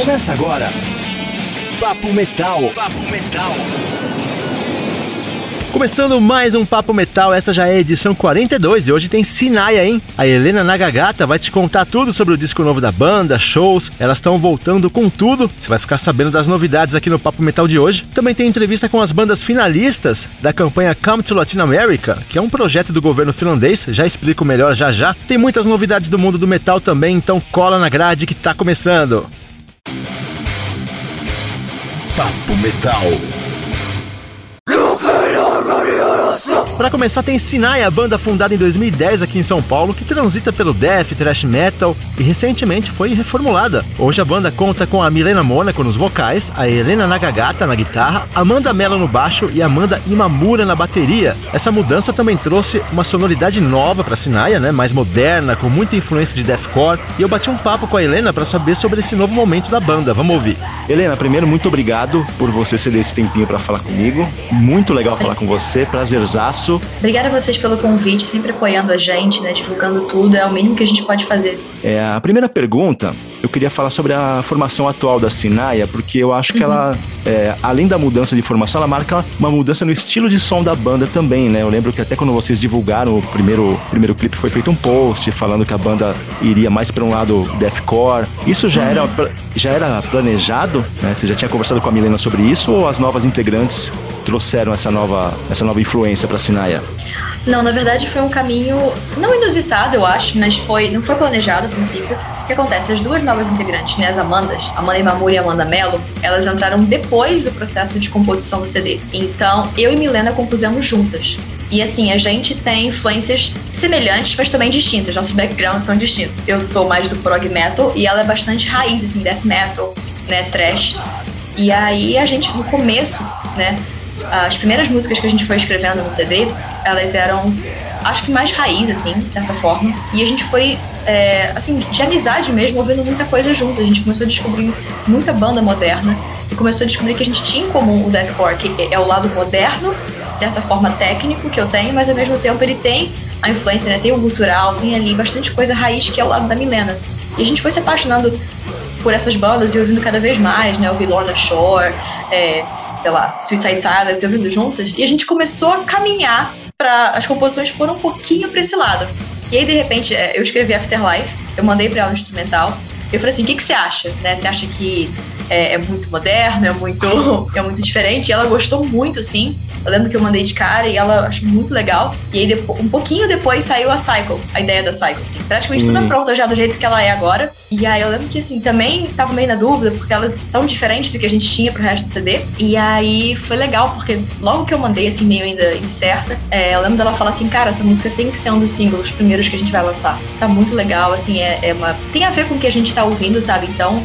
Começa agora. Papo Metal. Papo Metal. Começando mais um Papo Metal, essa já é a edição 42 e hoje tem Sinaia, hein? A Helena Nagagata vai te contar tudo sobre o disco novo da banda, shows, elas estão voltando com tudo. Você vai ficar sabendo das novidades aqui no Papo Metal de hoje. Também tem entrevista com as bandas finalistas da campanha Come to Latin America, que é um projeto do governo finlandês, já explico melhor já já. Tem muitas novidades do mundo do metal também, então cola na grade que tá começando. Papo Metal. Para começar, tem Sinai, a banda fundada em 2010 aqui em São Paulo, que transita pelo death, thrash metal e recentemente foi reformulada. Hoje a banda conta com a Milena Mônaco nos vocais, a Helena Nagagata na guitarra, Amanda Mello no baixo e Amanda Imamura na bateria. Essa mudança também trouxe uma sonoridade nova para Sinaia, né, mais moderna, com muita influência de deathcore, e eu bati um papo com a Helena para saber sobre esse novo momento da banda. Vamos ouvir. Helena, primeiro muito obrigado por você ceder esse tempinho para falar comigo. Muito legal falar com você, prazerzaço isso. Obrigada a vocês pelo convite, sempre apoiando a gente, né, divulgando tudo, é o mínimo que a gente pode fazer. É, a primeira pergunta, eu queria falar sobre a formação atual da Sinaia, porque eu acho que uhum. ela, é, além da mudança de formação, ela marca uma mudança no estilo de som da banda também, né? Eu lembro que até quando vocês divulgaram o primeiro, primeiro clipe, foi feito um post falando que a banda iria mais para um lado deathcore. Isso já, uhum. era, já era planejado, né? Você já tinha conversado com a Milena sobre isso ou as novas integrantes trouxeram essa nova, essa nova influência para a Sinaia? Não, na verdade foi um caminho não inusitado, eu acho, mas foi não foi planejado a princípio. O que acontece? As duas novas integrantes, né, as Amandas, Amanda Imamura e Amanda Mello, elas entraram depois do processo de composição do CD. Então, eu e Milena compusemos juntas. E assim, a gente tem influências semelhantes, mas também distintas. Nossos backgrounds são distintos. Eu sou mais do prog metal e ela é bastante raiz, assim, death metal, né, trash. E aí a gente, no começo, né, as primeiras músicas que a gente foi escrevendo no CD, elas eram, acho que mais raiz, assim, de certa forma. E a gente foi, é, assim, de amizade mesmo, ouvindo muita coisa junto. A gente começou a descobrir muita banda moderna e começou a descobrir que a gente tinha em comum o deathcore, que é o lado moderno, de certa forma técnico que eu tenho, mas ao mesmo tempo ele tem a influência, né? Tem o cultural, tem ali bastante coisa raiz que é o lado da Milena. E a gente foi se apaixonando por essas bandas e ouvindo cada vez mais, né? O Lorna Shore, é, sei lá, Suicide Silence, ouvindo juntas, e a gente começou a caminhar para as composições foram um pouquinho para esse lado. E aí, de repente, é, eu escrevi Afterlife, eu mandei para ela um instrumental, eu falei assim, o que, que você acha? Né? Você acha que é, é, muito moderno, é muito, é muito diferente? E ela gostou muito, assim. Eu lembro que eu mandei de cara e ela achou muito legal. E aí, depois, um pouquinho depois, saiu a Cycle, a ideia da Cycle, assim. Praticamente Sim. tudo pronta já do jeito que ela é agora. E aí, eu lembro que, assim, também tava meio na dúvida, porque elas são diferentes do que a gente tinha pro resto do CD. E aí, foi legal, porque logo que eu mandei, assim, meio ainda incerta, é, eu lembro dela falar assim, cara, essa música tem que ser um dos singles primeiros que a gente vai lançar. Tá muito legal, assim, é, é uma... Tem a ver com o que a gente tá ouvindo, sabe? Então,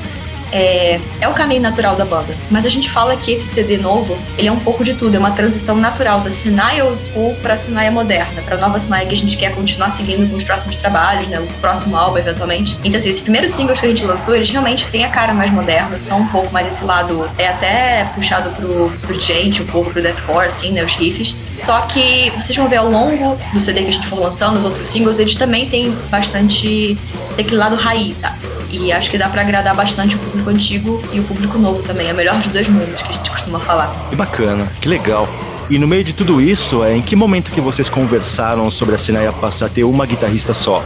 é, é o caminho natural da banda. Mas a gente fala que esse CD novo, ele é um pouco de tudo, é uma transição natural da Sinai old school para a Sinai moderna, para a nova Sinai que a gente quer continuar seguindo com os próximos trabalhos, né, o próximo álbum eventualmente. Então assim, esses primeiros singles que a gente lançou, eles realmente têm a cara mais moderna, são um pouco mais esse lado, é até puxado pro, pro gente, um pouco pro deathcore, assim, né, os riffs. Só que vocês vão ver ao longo do CD que a gente for lançando, os outros singles, eles também têm bastante daquele lado raiz, sabe? E acho que dá para agradar bastante o público antigo e o público novo também. É o melhor dos dois mundos que a gente costuma falar. Que bacana, que legal. E no meio de tudo isso, é em que momento que vocês conversaram sobre a Sinaia passar a ter uma guitarrista só?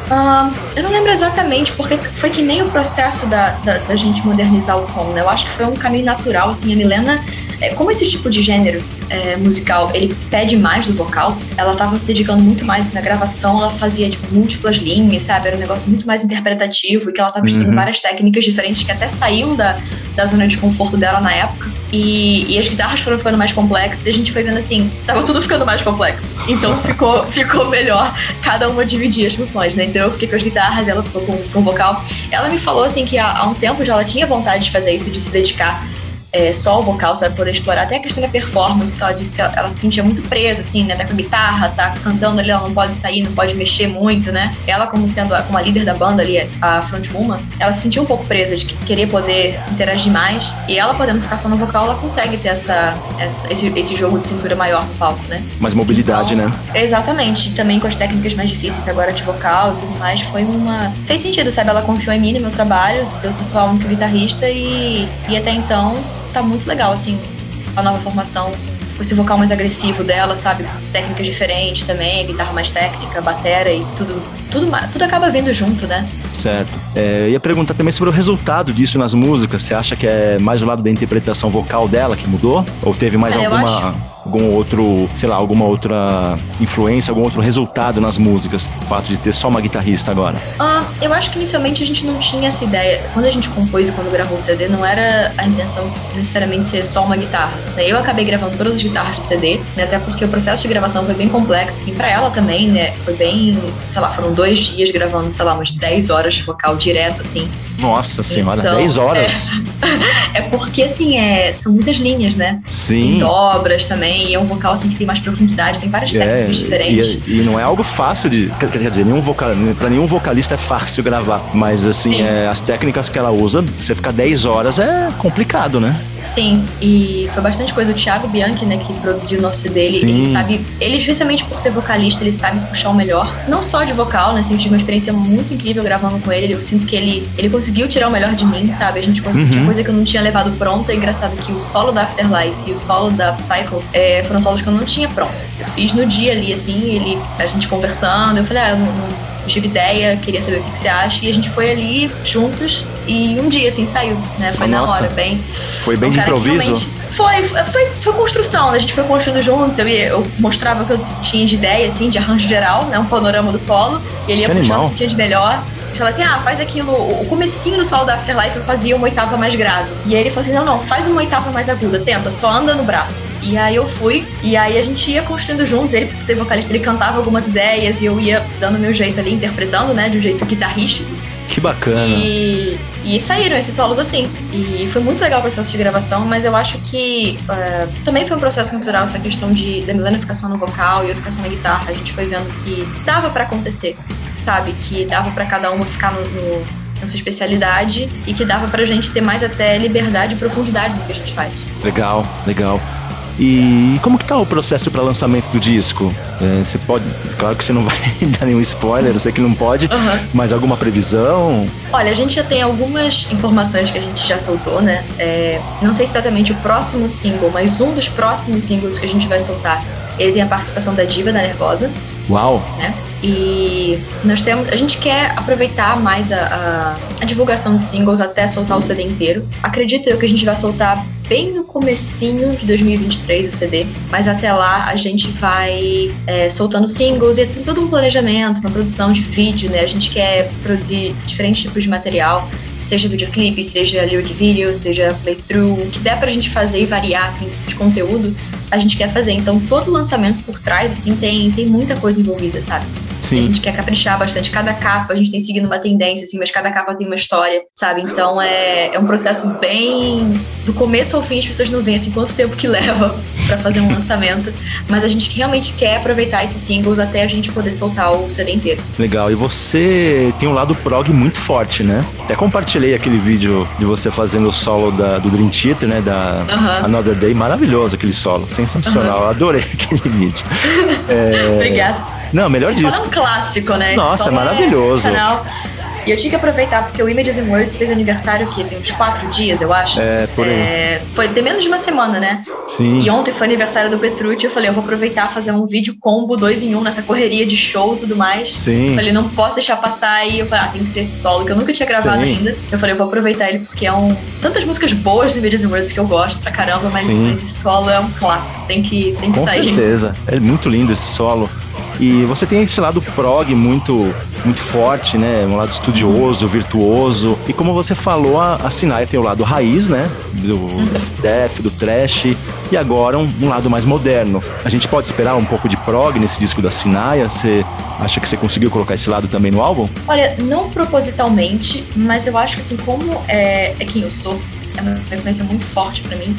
Eu não lembro exatamente, porque foi que nem o processo da, da, da, gente modernizar o som, né? Eu acho que foi um caminho natural, assim, a Milena é, como esse tipo de gênero é, musical ele pede mais do vocal, ela estava se dedicando muito mais na gravação, ela fazia tipo, múltiplas linhas, sabe? Era um negócio muito mais interpretativo e que ela estava estudando uhum. várias técnicas diferentes que até saíam da, da zona de conforto dela na época. E, e, as guitarras foram ficando mais complexas e a gente foi vendo assim, tava tudo ficando mais complexo. Então ficou, ficou melhor cada uma dividir as funções, né? Então eu fiquei com as guitarras, ela ficou com, com o vocal. Ela me falou assim que há, há um tempo já ela tinha vontade de fazer isso, de se dedicar é, só o vocal, sabe? Poder explorar até a questão da performance, que ela disse que ela, ela se sentia muito presa, assim, né? Tá com a guitarra, tá cantando ali, ela não pode sair, não pode mexer muito, né? Ela, como sendo a, como a líder da banda ali, a frontwoman, ela se sentia um pouco presa de querer poder interagir mais. E ela podendo ficar só no vocal, ela consegue ter essa, essa esse, esse jogo de cintura maior no palco, né? Mais mobilidade, então, né? Exatamente. Também com as técnicas mais difíceis agora de vocal e tudo mais, foi uma. Fez sentido, sabe? Ela confiou em mim, no meu trabalho, eu sou só a única guitarrista e, e até então tá muito legal, assim, a nova formação com esse vocal mais agressivo dela, sabe? Técnicas diferentes também, guitarra mais técnica, batera e tudo, tudo, tudo acaba vindo junto, né? Certo. É, ia perguntar também sobre o resultado disso nas músicas. Você acha que é mais o lado da interpretação vocal dela que mudou? Ou teve mais Cara, alguma algum outro, sei lá, alguma outra influência, algum outro resultado nas músicas, o fato de ter só uma guitarrista agora? Ah, eu acho que inicialmente a gente não tinha essa ideia. Quando a gente compôs e quando gravou o CD, não era a intenção necessariamente ser só uma guitarra. Né? Eu acabei gravando todas as guitarras do CD, né? até porque o processo de gravação foi bem complexo, assim, pra ela também, né? Foi bem, sei lá, foram dois dias gravando, sei lá, umas 10 horas de vocal direto, assim. Nossa senhora, então, 10 horas. É, é porque, assim, é, são muitas linhas, né? Sim. Tem dobras também, e é um vocal, assim, que tem mais profundidade, tem várias é, técnicas diferentes. E, e, não é algo fácil de. Quer dizer, nenhum vocal, pra nenhum vocalista é fácil gravar. Mas, assim, é, as técnicas que ela usa, você ficar 10 horas é complicado, né? Sim, e foi bastante coisa. O Thiago Bianchi, né, que produziu o nosso dele, Sim. ele sabe, ele especialmente por ser vocalista, ele sabe puxar o melhor, não só de vocal, né, assim, eu tive uma experiência muito incrível gravando com ele, eu sinto que ele, ele conseguiu tirar o melhor de mim, sabe, a gente conseguiu, uhum. coisa que eu não tinha levado pronta, é engraçado que o solo da Afterlife e o solo da Psycho é, foram solos que eu não tinha pronto, eu fiz no dia ali, assim, ele, a gente conversando, eu falei, ah, eu não, não tive ideia, queria saber o que, que, você acha. E a gente foi ali juntos e um dia, assim, saiu, né? Foi Nossa. na hora, bem. Foi bem um de improviso? Foi, foi, foi construção, né? A gente foi construindo juntos. Eu, ia, eu mostrava o que eu tinha de ideia, assim, de arranjo geral, né? Um panorama do solo. E ele ia que puxando o que tinha de melhor falava assim: ah, faz aquilo. O comecinho do solo da Afterlife eu fazia uma oitava mais grave. E aí ele falou assim: não, não, faz uma oitava mais aguda, tenta, só anda no braço. E aí eu fui, e aí a gente ia construindo juntos. Ele, por ser vocalista, ele cantava algumas ideias e eu ia dando meu jeito ali, interpretando, né, de um jeito guitarrístico. Que bacana. E, e saíram esses solos assim. E foi muito legal o processo de gravação, mas eu acho que uh, também foi um processo natural essa questão de da Milena ficar só no vocal e eu ficar só na guitarra. A gente foi vendo que dava para acontecer sabe? Que dava para cada uma ficar no, no, na sua especialidade e que dava pra gente ter mais até liberdade e profundidade no que a gente faz. Legal, legal. E como que tá o processo para lançamento do disco? É, você pode, claro que você não vai dar nenhum spoiler, eu sei que não pode, uhum. mas alguma previsão? Olha, a gente já tem algumas informações que a gente já soltou, né? É, não sei exatamente o próximo single, mas um dos próximos singles que a gente vai soltar, ele tem a participação da Diva da Nervosa. Uau! Né? E nós temos, a gente quer aproveitar mais a, a, a, divulgação de singles até soltar o CD inteiro. Acredito eu que a gente vai soltar bem no comecinho de 2023 o CD, mas até lá a gente vai é, soltando singles e tem todo um planejamento, uma produção de vídeo, né? A gente quer produzir diferentes tipos de material, seja videoclipe, seja lyric video, seja playthrough, o que der pra gente fazer e variar assim de conteúdo, a gente quer fazer. Então todo lançamento por trás assim tem tem muita coisa envolvida, sabe? Sim. A gente quer caprichar bastante. Cada capa a gente tem seguido uma tendência, assim, mas cada capa tem uma história, sabe? Então é, é um processo bem. Do começo ao fim, as pessoas não veem assim quanto tempo que leva para fazer um lançamento. Mas a gente realmente quer aproveitar esses singles até a gente poder soltar o CD inteiro. Legal. E você tem um lado prog muito forte, né? Até compartilhei aquele vídeo de você fazendo o solo da, do Dream Theater, né? Da uh -huh. Another Day. Maravilhoso aquele solo. Sensacional. Uh -huh. Adorei aquele vídeo. É... Obrigada. Não, melhor disco. Só é um clássico, né? Nossa, maravilhoso. É e eu tinha que aproveitar, porque o Images and Words fez aniversário que tem uns quatro dias, eu acho. É, por aí. É, foi tem menos de uma semana, né? Sim. E ontem foi aniversário do Petrucci, eu falei, eu vou aproveitar fazer um vídeo combo dois em um nessa correria de show e tudo mais. Sim. Eu falei, não posso deixar passar aí. Eu falei, ah, tem que ser esse solo, que eu nunca tinha gravado Sim. ainda. Eu falei, eu vou aproveitar ele, porque é um. Tantas músicas boas do Images and Words que eu gosto pra caramba, mas esse solo é um clássico, tem que, tem que Com sair. Com certeza. É muito lindo esse solo. E você tem esse lado prog muito muito forte, né? Um lado estudioso, virtuoso. E como você falou, a, a Sinai tem o lado raiz, né? Do uhum. death, do trash. E agora um, um, lado mais moderno. A gente pode esperar um pouco de prog nesse disco da Sinaia? Você acha que você conseguiu colocar esse lado também no álbum? Olha, não propositalmente, mas eu acho que assim, como é, é quem eu sou, é uma influência muito forte para mim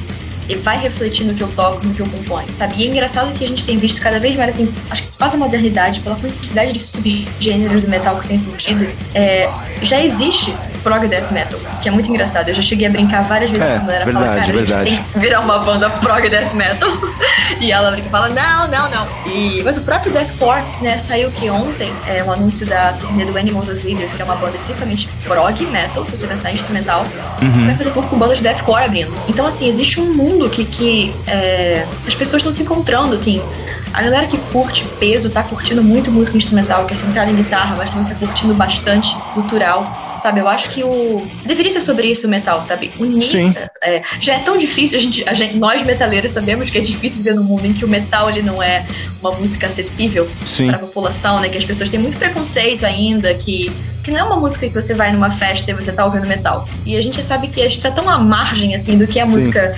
e vai refletir no que eu toco, no que eu componho, sabe? E é engraçado que a gente tem visto cada vez mais, assim, acho que quase a modernidade, pela quantidade de subgêneros do metal que tem surgido, é, já existe prog death metal, que é muito engraçado. Eu já cheguei a brincar várias vezes É, com a galera verdade, fala, cara, a verdade. gente tem que virar uma banda prog death metal. e ela brinca e fala, não, não, não. E, mas o próprio deathcore, né, saiu que ontem, é um anúncio da turnê do Animals as Leaders, que é uma banda essencialmente prog metal, se você pensar em instrumental, Uhum. vai fazer tour com bandas de deathcore abrindo. Então, assim, existe um mundo que, que é, as pessoas estão se encontrando, assim. A galera que curte peso tá curtindo muito música instrumental, que é centrada em guitarra, mas também tá curtindo bastante cultural. Sabe, eu acho que o. Deveria ser sobre isso o metal, sabe? Unir. É, já é tão difícil, a gente, a gente, nós metaleiros sabemos que é difícil viver num mundo em que o metal ele não é uma música acessível para a população, né? Que as pessoas têm muito preconceito ainda, que, que não é uma música que você vai numa festa e você tá ouvindo metal. E a gente sabe que a gente tá tão à margem, assim, do que é a Sim. música.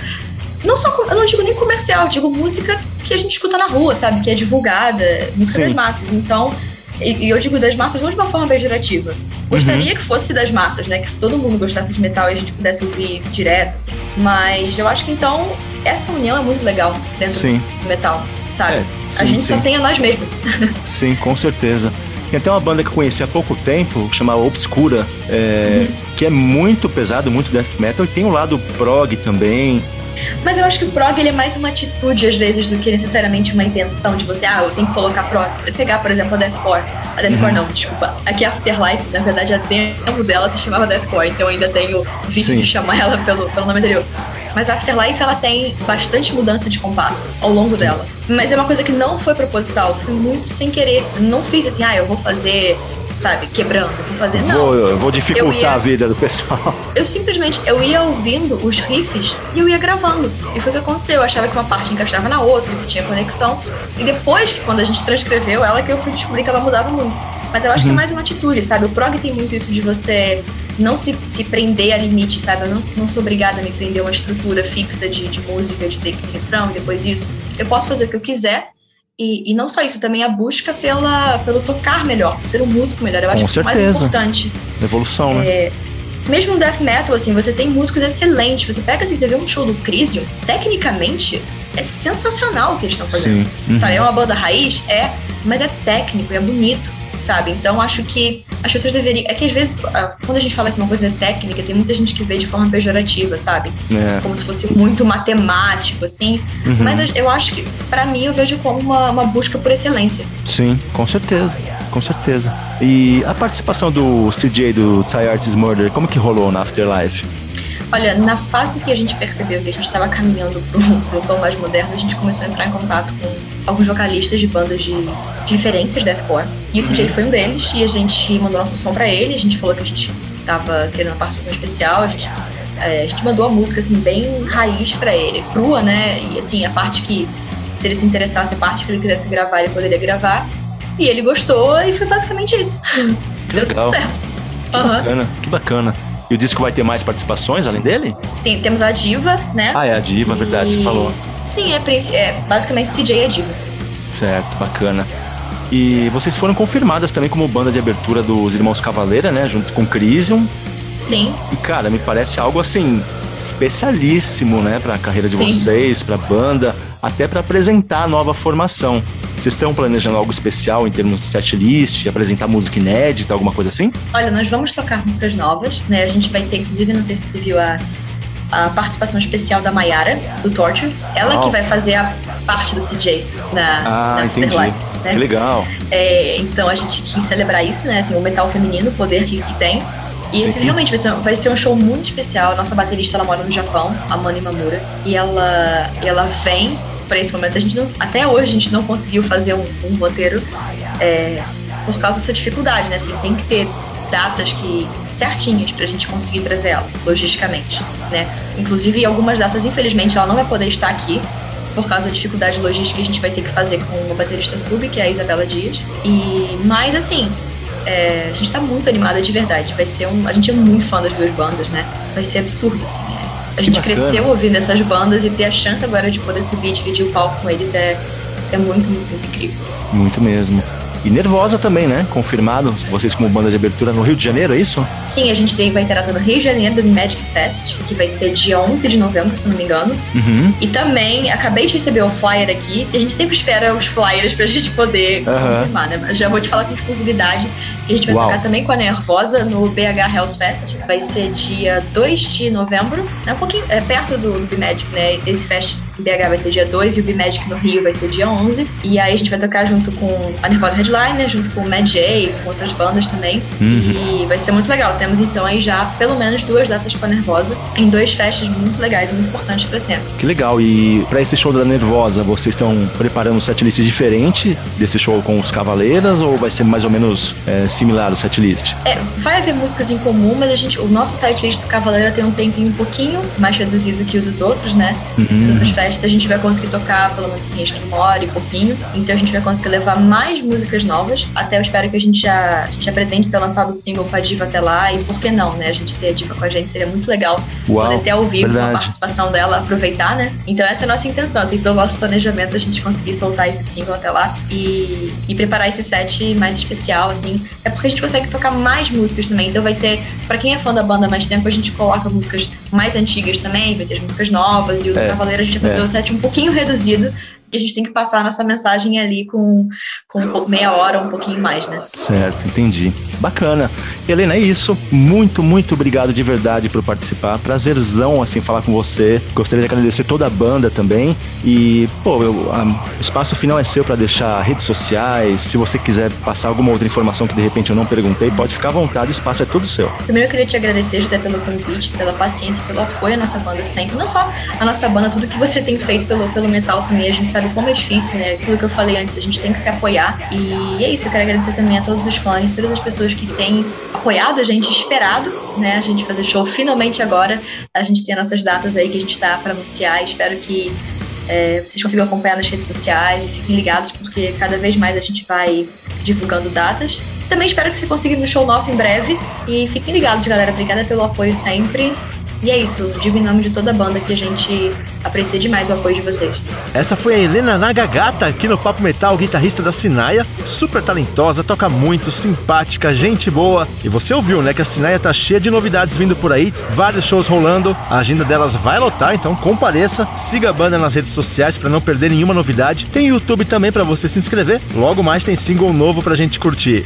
Não só, eu não digo nem comercial, digo música que a gente escuta na rua, sabe? Que é divulgada, música Sim. das massas. Então, e, e eu digo das massas não de uma forma pejorativa. Gostaria que fosse das massas, né? Que todo mundo gostasse de metal e a gente pudesse ouvir direto, assim. Mas eu acho que então essa união é muito legal dentro Sim. do metal, sabe? É, a sim, gente sim. só tem a nós mesmos. Sim, com certeza. Tem até uma banda que eu conheci há pouco tempo, chamada Obscura, é, que é muito pesado, muito death metal, e tem o lado prog também. Mas eu acho que o prog ele é mais uma atitude, às vezes, do que necessariamente uma intenção de você, ah, eu tenho que colocar prog. Se você pegar, por exemplo, a Deathcore. A Deathcore Uhum. não, desculpa. Aqui a Afterlife, na verdade, a demo dela se chamava Deathcore, então eu ainda tenho vício Sim. de chamar ela pelo, pelo nome anterior. Mas a Afterlife, ela tem bastante mudança de compasso ao longo Sim. dela. Mas é uma coisa que não foi proposital, foi muito sem querer. Não fiz assim, ah, eu vou fazer, sabe, quebrando, vou fazer. Não. Vou, eu vou dificultar ia- a vida do pessoal. Eu simplesmente, eu ia ouvindo os riffs e eu ia gravando. E foi o que aconteceu. Eu achava que uma parte encaixava na outra, que tinha conexão. E depois, que quando a gente transcreveu ela, que eu fui descobrir que ela mudava muito. Mas eu acho que é mais uma atitude, sabe? O prog tem muito isso de você não se, se prender a limite, sabe? Eu não, não sou obrigada a me prender a uma estrutura fixa de, de música, de ter refrão e depois isso. Eu posso fazer o que eu quiser. E, e não só isso, também a busca pela, pelo tocar melhor, ser um músico melhor. Eu acho Com que é o mais certeza. importante Evolução, né? mesmo no death metal, assim, você tem músicos excelentes. Você pega assim, você vê um show do Crisium, tecnicamente é sensacional o que eles estão fazendo. Sim. Uhum. Sabe, é uma banda raiz? É, mas é técnico, é bonito, sabe? Então acho que as pessoas deveriam. É que às vezes, ah, quando a gente fala que uma coisa é técnica, tem muita gente que vê de forma pejorativa, sabe? É. Como se fosse muito matemático, assim. Uhum. Mas eu- acho que, pra mim, eu vejo como uma, uma busca por excelência. Sim, com certeza. Com certeza. E a participação do CJ do Ty Artist Murder, como que rolou na Afterlife? Olha, na fase que a gente percebeu que a gente estava caminhando para um som mais moderno, a gente começou a entrar em contato com alguns vocalistas de bandas de, de referências deathcore. E o CJ foi um deles, e a gente mandou nosso som para ele, a gente falou que a gente tava querendo uma participação especial, a gente, é, a gente mandou a música, assim, bem raiz para ele, crua, né? E, assim, a parte que, se ele se interessasse, a parte que ele quisesse gravar, ele poderia gravar. E ele gostou, e foi basicamente isso. Que legal. Que Aham. bacana, que bacana. E o disco vai ter mais participações além dele? Tem- temos a Diva, né? Ah, é a diva, verdade, você E- falou. Sim, é, é basicamente CJ é diva. Certo, bacana. E vocês foram confirmadas também como banda de abertura dos Irmãos Cavaleira, né? Junto com Crisium. Sim, E, cara, me parece algo assim, especialíssimo, né? Pra carreira de Sim. vocês, pra banda, até pra apresentar a nova formação. Vocês estão planejando algo especial em termos de setlist, apresentar música inédita, alguma coisa assim? olha, nós vamos tocar músicas novas, né? A gente vai ter, inclusive, não sei se você viu a, a participação especial da Mayara, do Torture. Ela Uau. que vai fazer a parte do CJ na, Ah, na entendi. Que né? legal. É, então a gente quis celebrar isso, né? Assim, o metal feminino, o poder que, que tem. E esse realmente vai ser, vai ser um show muito especial. A nossa baterista ela mora no Japão, a Mani Mamura. E ela, ela vem para esse momento. A gente não, até hoje a gente não conseguiu fazer um, um roteiro é, por causa dessa dificuldade, né? Assim, tem que ter datas que certinhas pra gente conseguir trazer ela, logisticamente, né? Inclusive, algumas datas, infelizmente, ela não vai poder estar aqui por causa da dificuldade logística que a gente vai ter que fazer com uma baterista sub, que é a Isabela Dias. E, mas, assim, é, a gente tá muito animada de verdade. Vai ser um. A gente é muito fã das duas bandas, né? Vai ser absurdo, assim. é. A gente cresceu ouvindo essas bandas e ter a chance agora de poder subir e dividir o palco com eles é, é muito, muito, muito incrível. Muito mesmo. E Nervosa também, né? Confirmado, vocês como banda de abertura no Rio de Janeiro, é isso? Sim, a gente vai ter no Rio de Janeiro do Magic Fest, que vai ser dia 11 de novembro, se não me engano. Uhum. E também, acabei de receber o flyer aqui, e a gente sempre espera os flyers pra gente poder uhum. confirmar, né? Mas já vou te falar com exclusividade que a gente vai Uau. tocar também com a Nervosa no BH House Fest. Vai ser dia 2 de novembro, né? Um pouquinho é, perto do, do Magic, né? Esse fest BH vai ser dia 2 e o B-Magic no Rio vai ser dia 11. E aí a gente vai tocar junto com a Nervosa Headliner, junto com o Mad J, com outras bandas também. Uhum. E vai ser muito legal. Temos então aí já pelo menos duas datas com a Nervosa em dois festas muito legais e muito importantes pra cena. Que legal. E para esse show da Nervosa, vocês estão preparando um setlist diferente desse show com os Cavaleiras ou vai ser mais ou menos é, similar o setlist? É, vai haver músicas em comum, mas a gente, o nosso setlist do Cavaleira tem um tempinho um pouquinho mais reduzido que o dos outros, né? Uhum. Esses outros festas a gente vai conseguir tocar pelo menos assim, hora e pouquinho. Então a gente vai conseguir levar mais músicas novas. Até eu espero que a gente já, a gente já pretende ter lançado o single com a Diva até lá. E por que não, né? A gente ter a Diva com a gente seria muito legal. Uau, poder ter ao vivo verdade. a participação dela, aproveitar, né? Então essa é a nossa intenção, assim, pelo nosso planejamento, a gente conseguir soltar esse single até lá e, e preparar esse set mais especial, assim. É porque a gente consegue tocar mais músicas também. Então vai ter, para quem é fã da banda mais tempo, a gente coloca músicas mais antigas também, vai ter as músicas novas. E o é, Cavaleiro a gente vai fazer é. o set um pouquinho reduzido, e a gente tem que passar nossa mensagem ali com, com meia hora, um pouquinho mais, né? Certo, entendi. Bacana. Helena, é isso. Muito, muito obrigado de verdade por participar. Prazerzão, assim, falar com você. Gostaria de agradecer toda a banda também. E, pô, eu, a, o espaço final é seu para deixar redes sociais. Se você quiser passar alguma outra informação que de repente eu não perguntei, pode ficar à vontade, o espaço é todo seu. Primeiro eu queria te agradecer, José, pelo convite, pela paciência, pelo apoio à nossa banda sempre. Não só a nossa banda, tudo que você tem feito pelo, pelo metal também. A gente sabe como é difícil, né? Aquilo que eu falei antes, a gente tem que se apoiar. E é isso, eu quero agradecer também a todos os fãs, todas as pessoas que têm apoiado a gente, esperado, né? A gente fazer show finalmente agora. A gente tem nossas datas aí que a gente tá para anunciar. Espero que é, vocês consigam acompanhar nas redes sociais e fiquem ligados, porque cada vez mais a gente vai divulgando datas. Também espero que você consiga ir no show nosso em breve. E fiquem ligados, galera. Obrigada pelo apoio sempre. E é isso, digo em nome de toda a banda que a gente aprecia demais o apoio de vocês. Essa foi a Helena Nagagata aqui no Papo Metal, guitarrista da Sinaia, super talentosa, toca muito, simpática, gente boa. E você ouviu, né, que a Sinaia tá cheia de novidades vindo por aí, vários shows rolando, a agenda delas vai lotar, então compareça, siga a banda nas redes sociais para não perder nenhuma novidade. Tem YouTube também para você se inscrever. Logo mais tem single novo pra gente curtir.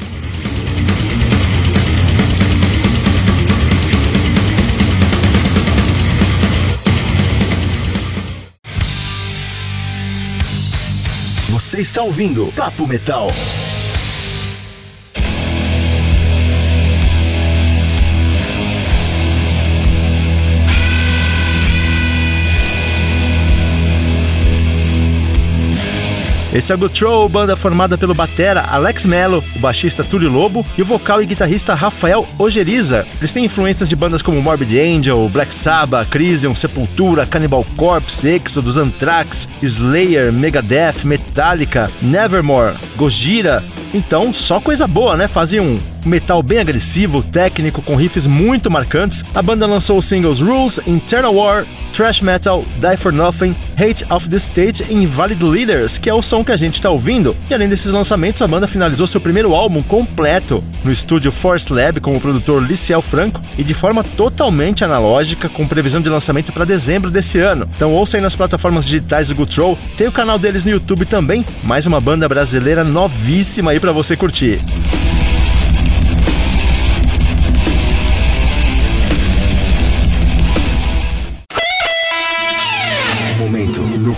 Você está ouvindo Papo Metal. Esse é o Gutrow, banda formada pelo batera Alex Mello, o baixista Túlio Lobo e o vocal e guitarrista Rafael Ogeriza. Eles têm influências de bandas como Morbid Angel, Black Sabbath, Crisium, Sepultura, Cannibal Corpse, Exodus, Anthrax, Slayer, Megadeth, Metallica, Nevermore, Gojira. Então, só coisa boa, né? Fazem um metal bem agressivo, técnico, com riffs muito marcantes, a banda lançou os singles Rules, Internal War, Trash Metal, Die for Nothing, Hate of the State e Invalid Leaders, que é o som que a gente está ouvindo. E além desses lançamentos, a banda finalizou seu primeiro álbum completo no estúdio Force Lab com o produtor Liciel Franco e de forma totalmente analógica, com previsão de lançamento para dezembro desse ano. Então ouça aí nas plataformas digitais do Gutrow, tem o canal deles no YouTube também, mais uma banda brasileira novíssima aí para você curtir.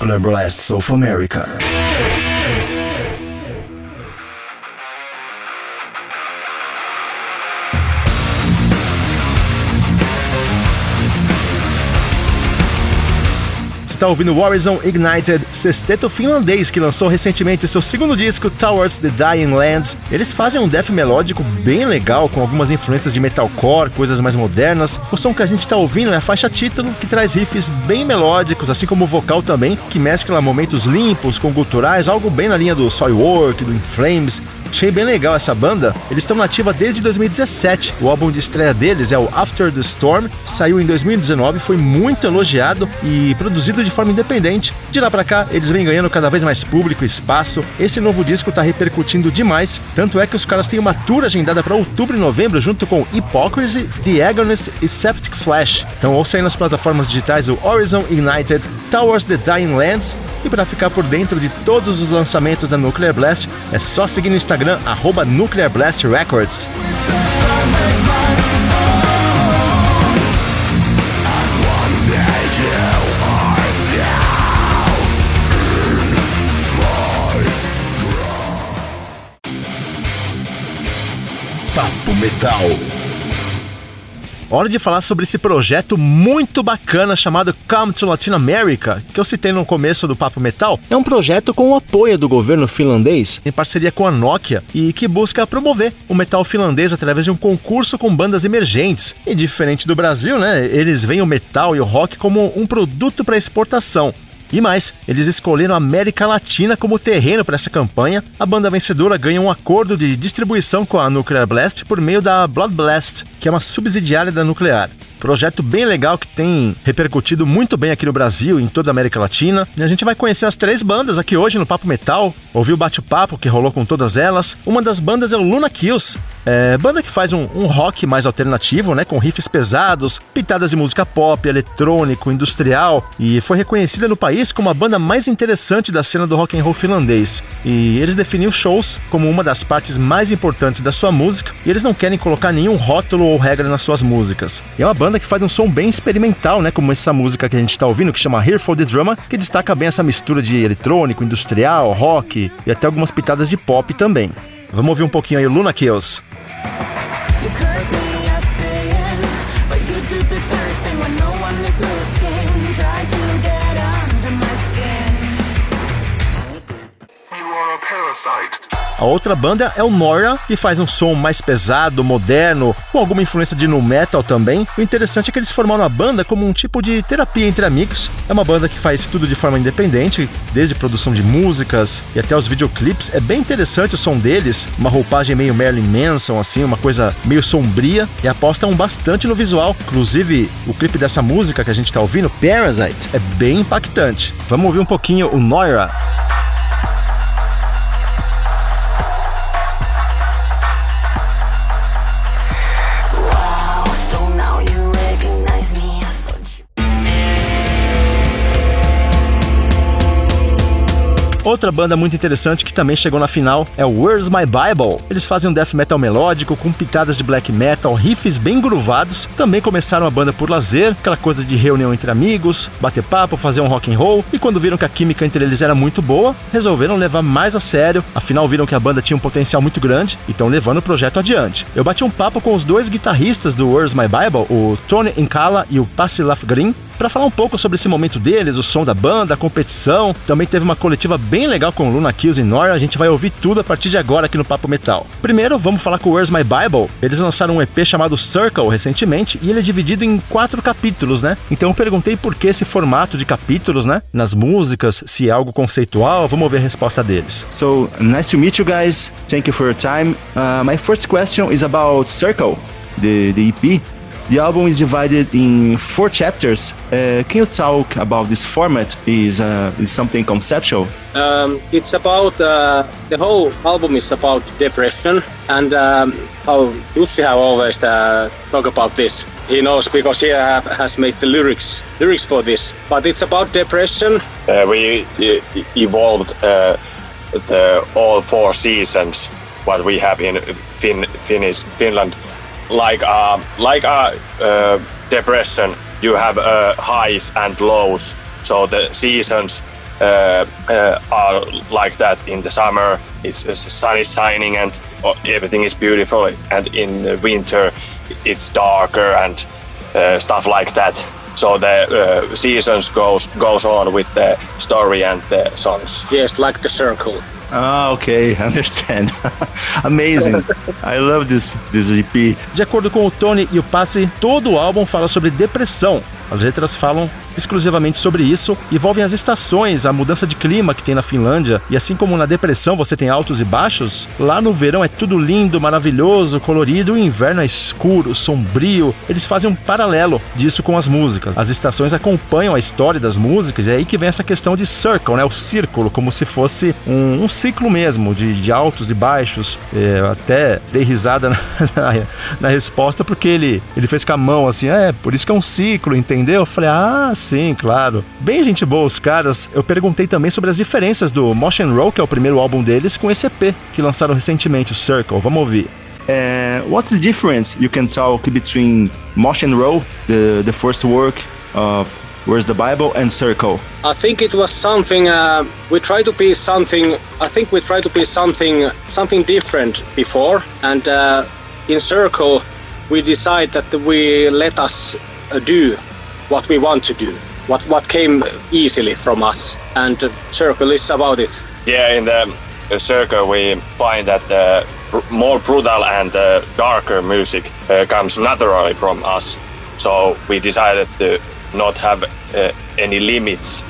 Nuclear Blasts of America. Está ouvindo Warzone Ignited, sexteto finlandês que lançou recentemente seu segundo disco, Towards the Dying Lands. Eles fazem um death melódico bem legal, com algumas influências de metalcore, coisas mais modernas. O som que a gente está ouvindo é a faixa título, que traz riffs bem melódicos, assim como o vocal também, que mescla momentos limpos com culturais, algo bem na linha do Soilwork, do In Flames, Achei bem legal essa banda. Eles estão nativa desde 2017. O álbum de estreia deles é o After the Storm, saiu em 2019, foi muito elogiado e produzido de forma independente. De lá para cá, eles vêm ganhando cada vez mais público e espaço. Esse novo disco tá repercutindo demais, tanto é que os caras têm uma tour agendada para outubro e novembro junto com Hypocrisy, The Agonist e Septic Flash. Então ouça aí nas plataformas digitais o Horizon Ignited, Towards the Dying Lands e para ficar por dentro de todos os lançamentos da Nuclear Blast é só seguir no Instagram arroba Nuclear Blast Records. Papo Metal. Hora de falar sobre esse projeto muito bacana chamado Come to Latin America, que eu citei no começo do Papo Metal. É um projeto com o apoio do governo finlandês, em parceria com a Nokia, e que busca promover o metal finlandês através de um concurso com bandas emergentes. E diferente do Brasil, né, eles veem o metal e o rock como um produto para exportação. E mais, eles escolheram a América Latina como terreno para essa campanha. A banda vencedora ganha um acordo de distribuição com a Nuclear Blast por meio da Blood Blast, que é uma subsidiária da Nuclear. Projeto bem legal que tem repercutido muito bem aqui no Brasil e em toda a América Latina. E a gente vai conhecer as três bandas aqui hoje no Papo Metal, ouvir o bate-papo que rolou com todas elas. Uma das bandas é o Luna Kills, é, banda que faz um, um, rock mais alternativo, né, com riffs pesados, pitadas de música pop, eletrônico, industrial, e foi reconhecida no país como a banda mais interessante da cena do rock and roll finlandês. E eles definiam shows como uma das partes mais importantes da sua música, e eles não querem colocar nenhum rótulo ou regra nas suas músicas. E é uma banda banda que faz um som bem experimental, né? Como essa música que a gente está ouvindo, que chama Here for the Drama, que destaca bem essa mistura de eletrônico, industrial, rock e até algumas pitadas de pop também. Vamos ouvir um pouquinho aí o Luna Kills. parasite. A outra banda é o Nora, que faz um som mais pesado, moderno, com alguma influência de nu metal também. O interessante é que eles formaram a banda como um tipo de terapia entre amigos. É uma banda que faz tudo de forma independente, desde produção de músicas e até os videoclipes. É bem interessante o som deles, uma roupagem meio Marilyn Manson, assim, uma coisa meio sombria, e apostam bastante no visual. Inclusive, o clipe dessa música que a gente tá ouvindo, Parasite, é bem impactante. Vamos ouvir um pouquinho o Noira. Outra banda muito interessante que também chegou na final é o Where's My Bible. Eles fazem um death metal melódico com pitadas de black metal, riffs bem groovados. Também começaram a banda por lazer, aquela coisa de reunião entre amigos, bater papo, fazer um rock and roll. E quando viram que a química entre eles era muito boa, resolveram levar mais a sério. Afinal viram que a banda tinha um potencial muito grande e estão levando o projeto adiante. Eu bati um papo com os dois guitarristas do Where's My Bible, o Tony Incala e o Passilaf Green, para falar um pouco sobre esse momento deles, o som da banda, a competição. Também teve uma coletiva bem legal com Luna Kills e Nora. A gente vai ouvir tudo a partir de agora aqui no Papo Metal. Primeiro, vamos falar com Where's My Bible. Eles lançaram um EP chamado Circle recentemente e ele é dividido em quatro capítulos, né? Então eu perguntei por que esse formato de capítulos, né? Nas músicas, se é algo conceitual. Vamos ouvir a resposta deles. So, nice to meet you guys. Thank you for your time. Uh, my first question is about Circle, the, the EP. The album is divided in four chapters. Uh, can you talk about this format? Is uh, is something conceptual? Um, it's about uh, the whole album is about depression and um, how Jussi have always uh, talk about this. He knows because he have, has made the lyrics lyrics for this. But it's about depression. Uh, we evolved uh, the all four seasons what we have in fin- Finnish Finland like uh, like a uh, depression, you have uh, highs and lows. So the seasons uh, uh, are like that. In the summer, it's, the sun is shining and uh, everything is beautiful, and in the winter, it's darker and stuff like that. So the seasons goes goes on with the story and the songs. Yes, like the circle. Ah, ok, understand. Amazing. I love this, this EP. De acordo com o Tony e o Passe, todo o álbum fala sobre depressão. As letras falam exclusivamente sobre isso, envolvem as estações, a mudança de clima que tem na Finlândia, e assim como na depressão você tem altos e baixos, lá no verão é tudo lindo, maravilhoso, colorido, e o inverno é escuro, sombrio. Eles fazem um paralelo disso com as músicas. As estações acompanham a história das músicas, e é aí que vem essa questão de circle, né? O círculo, como se fosse um, um ciclo mesmo, de, de altos e baixos. É, até dei risada na, na, na, resposta, porque ele, ele fez com a mão assim, é, por isso que é um ciclo, entendeu? Eu falei, ah, sim, claro. Bem gente boa os caras. Eu perguntei também sobre as diferenças do Motion Roll, que é o primeiro álbum deles, com esse EP que lançaram recentemente, o Circle. Vamos ouvir. Uh, what's the difference you can talk between Motion Roll, the, the first work of Where's the Bible and Circle? I think it was something uh, we tried to be something. I think we tried to be something something different before, and uh, in Circle we decide that we let us uh, do what we want to do, what what came easily from us, and uh, Circle is about it. Yeah, in the Circle we find that the more brutal and uh, darker music uh, comes naturally from us. So we decided to not have uh, any limits.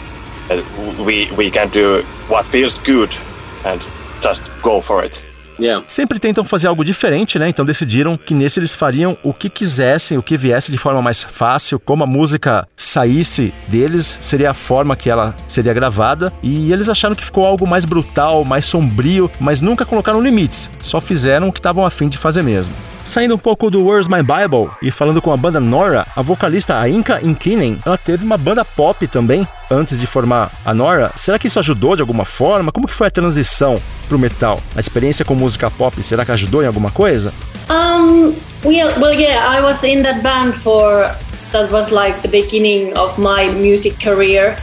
Uh, we we can do what feels good and just go for it. Yeah. Sempre tentam fazer algo diferente, né? Então decidiram que nesse eles fariam o que quisessem, o que viesse de forma mais fácil, como a música saísse deles, seria a forma que ela seria gravada. E eles acharam que ficou algo mais brutal, mais sombrio, mas nunca colocaram limites, só fizeram o que estavam afim de fazer mesmo. Saindo um pouco do Where's My Bible e falando com a banda Nora, a vocalista Inka Inkinen, ela teve uma banda pop também antes de formar a Nora. Será que isso ajudou de alguma forma? Como que foi a transição pro metal? A experiência com música pop, será que ajudou em alguma coisa? Um, well, yeah, I was in that band for that was like the beginning of my music career.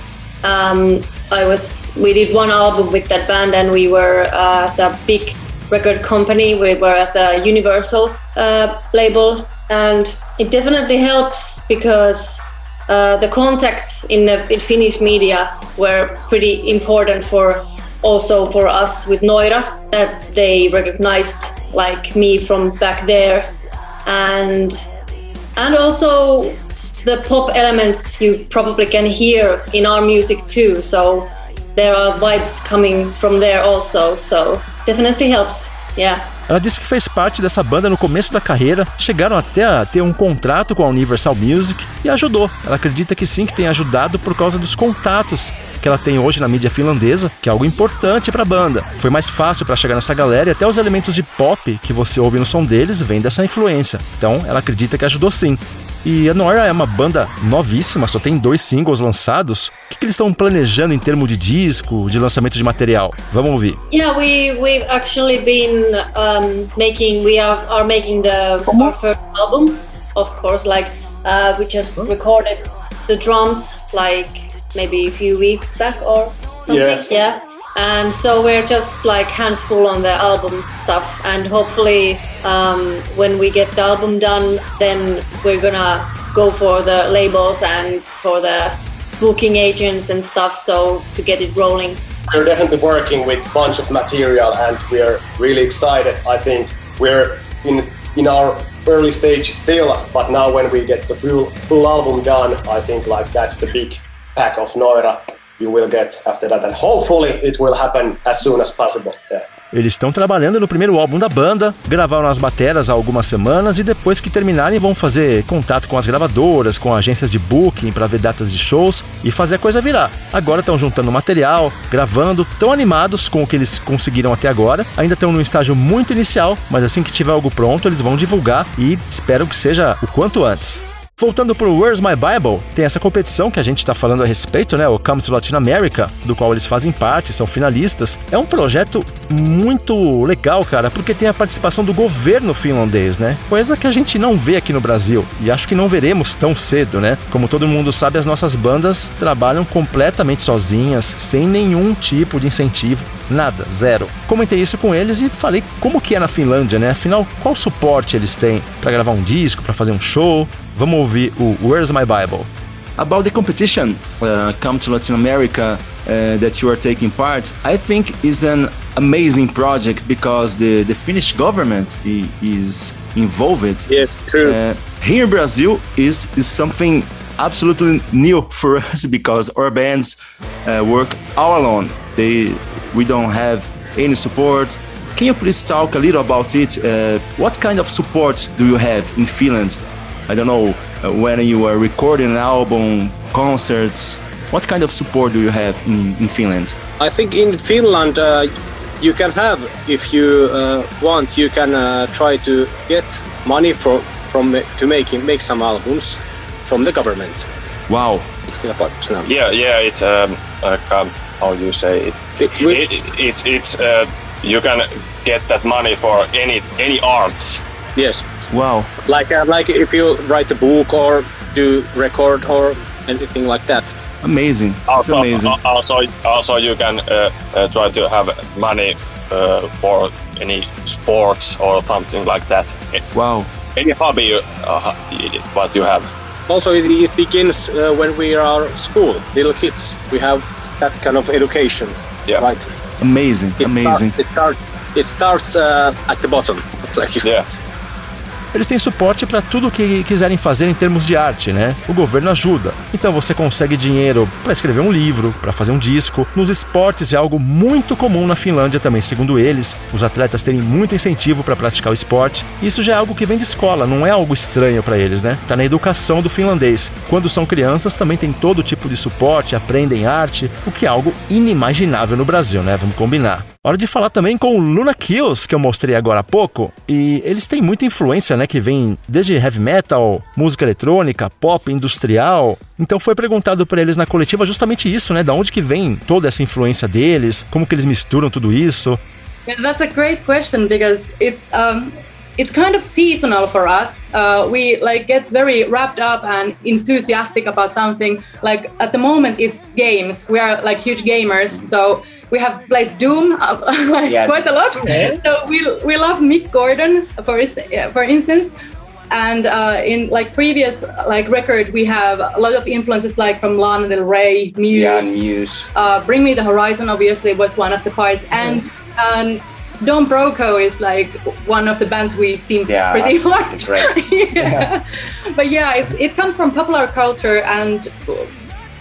Um, I was we did one album with that band and we were uh, the big record company. We were at the Universal uh, label, and it definitely helps because uh, the contacts in the in Finnish media were pretty important for also for us with Noira that they recognized like me from back there, and and also the pop elements you probably can hear in our music too. So there are vibes coming from there also. So definitely helps. Yeah. Ela disse que fez parte dessa banda no começo da carreira, chegaram até a ter um contrato com a Universal Music e ajudou. Ela acredita que sim, que tem ajudado por causa dos contatos que ela tem hoje na mídia finlandesa, que é algo importante para a banda. Foi mais fácil para chegar nessa galera e até os elementos de pop que você ouve no som deles vêm dessa influência. Então, ela acredita que ajudou sim. E a Nora é uma banda novíssima, só tem dois singles lançados. O que, que eles estão planejando em termos de disco, de lançamento de material? Vamos ouvir. Yeah, we we've actually been um, making we are, are making the our first album, of course. Like uh, we just recorded the drums like maybe a few weeks back or something. Yeah. yeah. And so we're just like hands full on the album stuff. And hopefully um, when we get the album done then we're gonna go for the labels and for the booking agents and stuff so to get it rolling. We're definitely working with a bunch of material and we're really excited. I think we're in in our early stage still but now when we get the full full album done i think like that's the big pack of noira you will get after that. And hopefully it will happen as soon as possible. Yeah. Eles estão trabalhando no primeiro álbum da banda, gravaram as bateras há algumas semanas e depois que terminarem vão fazer contato com as gravadoras, com agências de booking para ver datas de shows e fazer a coisa virar. Agora estão juntando material, gravando, tão animados com o que eles conseguiram até agora. Ainda estão num estágio muito inicial, mas assim que tiver algo pronto, eles vão divulgar e espero que seja o quanto antes. Voltando pro Where's My Bible, tem essa competição que a gente está falando a respeito, né? O Come to Latin America, do qual eles fazem parte, são finalistas. É um projeto muito legal, cara, porque tem a participação do governo finlandês, né? Coisa que a gente não vê aqui no Brasil e acho que não veremos tão cedo, né? Como todo mundo sabe, as nossas bandas trabalham completamente sozinhas, sem nenhum tipo de incentivo, nada, zero. Comentei isso com eles e falei como que é na Finlândia, né? Afinal, qual suporte eles têm para gravar um disco, para fazer um show? Vamos ouvir o Where's My Bible? About the competition, uh, come to Latin America uh, that you are taking part, I think is an amazing project because the, the Finnish government is involved. Yes, true. Uh, here in Brazil is is something absolutely new for us because our bands uh, work all alone. They we don't have any support. Can you please talk a little about it? Uh, what kind of support do you have in Finland? I don't know uh, when you are recording an album, concerts. What kind of support do you have in, in Finland? I think in Finland uh, you can have, if you uh, want, you can uh, try to get money for, from to make make some albums from the government. Wow. Yeah, yeah, it's um, like how you say it. It- It, it, it's it's uh, you can get that money for any any arts. Yes, Wow. like uh, like if you write a book or do record or anything like that. Amazing. It's Also, amazing. uh, also, also you can uh, uh, try to have money uh, for any sports or something like that. Wow. Any hobby you, uh, what you have. Also, it, it begins uh, when we are school, little kids. We have that kind of education, Yeah. right? Amazing. It start- Amazing. it, start, it starts uh, at the bottom, like you- Yeah. Eles têm suporte para tudo o que quiserem fazer em termos de arte, né? O governo ajuda. Então você consegue dinheiro para escrever um livro, para fazer um disco. Nos esportes é algo muito comum na Finlândia também, segundo eles. Os atletas terem muito incentivo para praticar o esporte. Isso já é algo que vem de escola, não é algo estranho para eles, né? Tá na educação do finlandês. Quando são crianças também tem todo tipo de suporte, aprendem arte, o que é algo inimaginável no Brasil, né? Vamos combinar. Hora de falar também com o Luna Kills, que eu mostrei agora há pouco. E eles têm muita influência, né? Que vem desde heavy metal, música eletrônica, pop, industrial. Então foi perguntado para eles na coletiva justamente isso, né? Da onde que vem toda essa influência deles, como que eles misturam tudo isso. That's a great question because it's um, it's kind of seasonal for us. Uh, we like get very wrapped up and enthusiastic about something. Like at the moment, it's games. We are like huge gamers, so we have played Doom uh, like Yeah. quite a lot. So we we love Mick Gordon for for instance. And uh, in like previous like record, we have a lot of influences like from Lana Del Rey, Muse, Yeah, Muse. uh, Bring Me the Horizon obviously was one of the parts, and and Don Broco is like one of the bands we seem Yeah, pretty much. great. yeah. But yeah, it's, it comes from popular culture and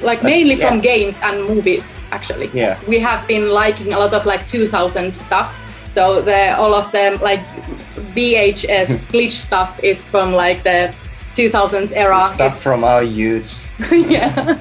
like mainly from games and movies actually. Yeah. We have been liking a lot of like 2000 stuff. So the all of them like VHS glitch stuff is from like the 2000s era. Stuff from our youths. It's- yeah.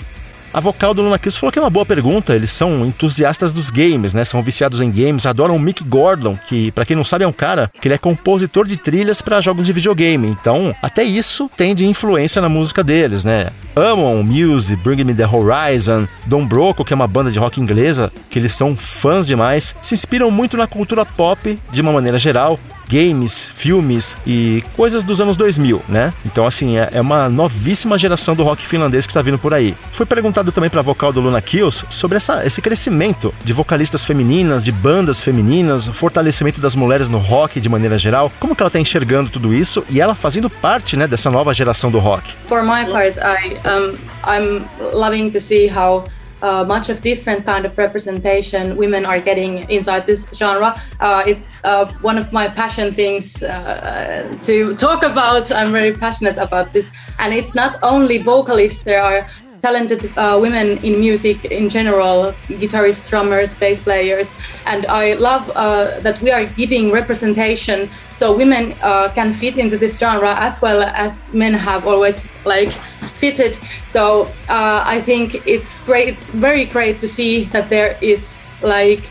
A vocal do Luna Kills falou que é uma boa pergunta. Eles são entusiastas dos games, né? São viciados em games, adoram o Mick Gordon, que, pra quem não sabe, é um cara que ele é compositor de trilhas para jogos de videogame. Então, até isso tem de influência na música deles, né? Amam Muse, Bring Me the Horizon, Don Broco, que é uma banda de rock inglesa, que eles são fãs demais, se inspiram muito na cultura pop de uma maneira geral, games, filmes e coisas dos anos 2000, né? Então, assim, é, é uma novíssima geração do rock finlandês que tá vindo por aí. Foi perguntado também pra vocal do Luna Kills sobre essa, esse crescimento de vocalistas femininas, de bandas femininas, fortalecimento das mulheres no rock de maneira geral. Como que ela tá enxergando tudo isso e ela fazendo parte, né, dessa nova geração do rock? For my part, I um, I'm loving to see how uh, much of different kind of representation women are getting inside this genre. Uh, it's uh, one of my passion things uh, to talk about. I'm very passionate about this, and it's not only vocalists. There are talented uh, women in music in general, guitarists, drummers, bass players, and I love uh, that we are giving representation so women uh, can fit into this genre as well as men have always like fitted. So uh, I think it's great, very great to see that there is like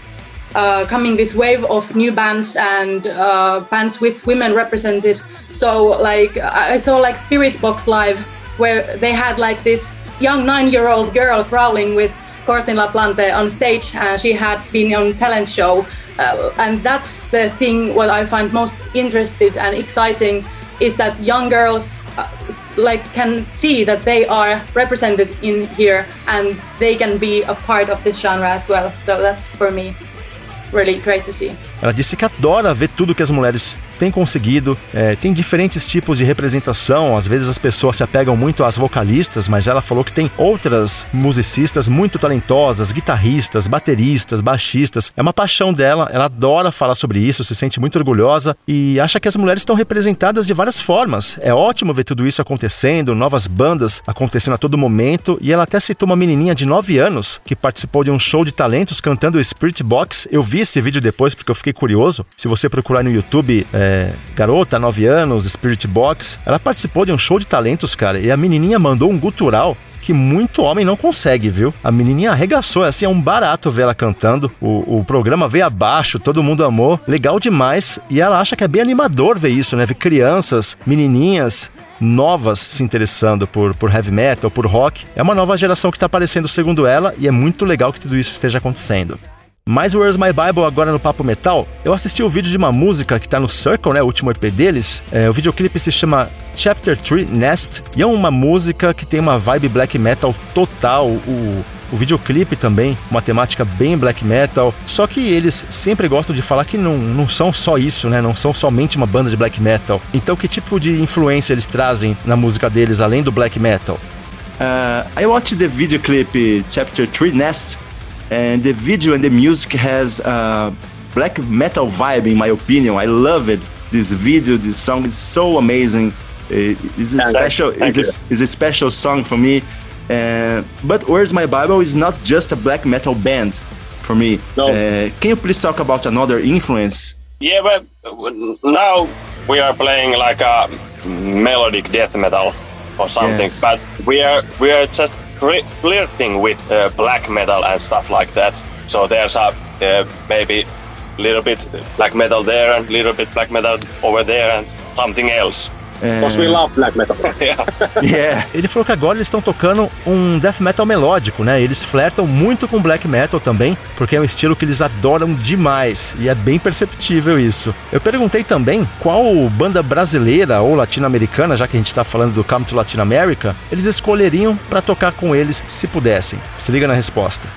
uh, coming this wave of new bands and uh, bands with women represented. So like I I saw like Spirit Box live where they had like this young nine-year-old girl crawling with Courtney LaPlante on stage. And she had been on talent show. Uh, and that's the thing what I find most interested and exciting is that young girls uh, like can see that they are represented in here and they can be a part of this genre as well. So that's for me really great to see. Ela disse que adora ver tudo que as mulheres tem conseguido, é, tem diferentes tipos de representação. Às vezes as pessoas se apegam muito às vocalistas, mas ela falou que tem outras musicistas muito talentosas, guitarristas, bateristas, baixistas. É uma paixão dela, ela adora falar sobre isso, se sente muito orgulhosa e acha que as mulheres estão representadas de várias formas. É ótimo ver tudo isso acontecendo, novas bandas acontecendo a todo momento. E ela até citou uma menininha de 9 anos que participou de um show de talentos cantando Spirit Box. Eu vi esse vídeo depois porque eu fiquei curioso. Se você procurar no YouTube, é, garota, 9 anos, Spirit Box, ela participou de um show de talentos, cara. E a menininha mandou um gutural que muito homem não consegue, viu? A menininha arregaçou, assim, é um barato ver ela cantando. O, o programa veio abaixo, todo mundo amou, legal demais. E ela acha que é bem animador ver isso, né? Ver crianças, menininhas novas se interessando por, por heavy metal, por rock. É uma nova geração que está aparecendo, segundo ela, e é muito legal que tudo isso esteja acontecendo. Mais Where's My Bible agora no Papo Metal. Eu assisti o vídeo de uma música que tá no Circle, né? O último EP deles. É, o videoclipe se chama Chapter 3 Nest e é uma música que tem uma vibe black metal total. O, o videoclipe também, uma temática bem black metal. Só que eles sempre gostam de falar que não, não são só isso, né? Não são somente uma banda de black metal. Então, que tipo de influência eles trazem na música deles além do black metal? Uh, I watched the video clip Chapter 3 Nest and the video and the music has a black metal vibe in my opinion. I love it. This video this song is so amazing. It's a special it's a, it's a, special song for me. Uh, but where's my bible is not just a black metal band for me. No. Uh, can you please talk about another influence? Yeah but now we are playing like a melodic death metal or something yes. but we are we are just flirting with uh, black metal and stuff like that. So there's a uh, maybe little bit black metal there and little bit black metal over there and something else. Because we love black metal. yeah. yeah. Ele falou que agora eles estão tocando um death metal melódico, né? Eles flertam muito com black metal também, porque é um estilo que eles adoram demais e é bem perceptível isso. Eu perguntei também qual banda brasileira ou latino-americana, já que a gente está falando do Come to Latin America, eles escolheriam para tocar com eles se pudessem. Se liga na resposta.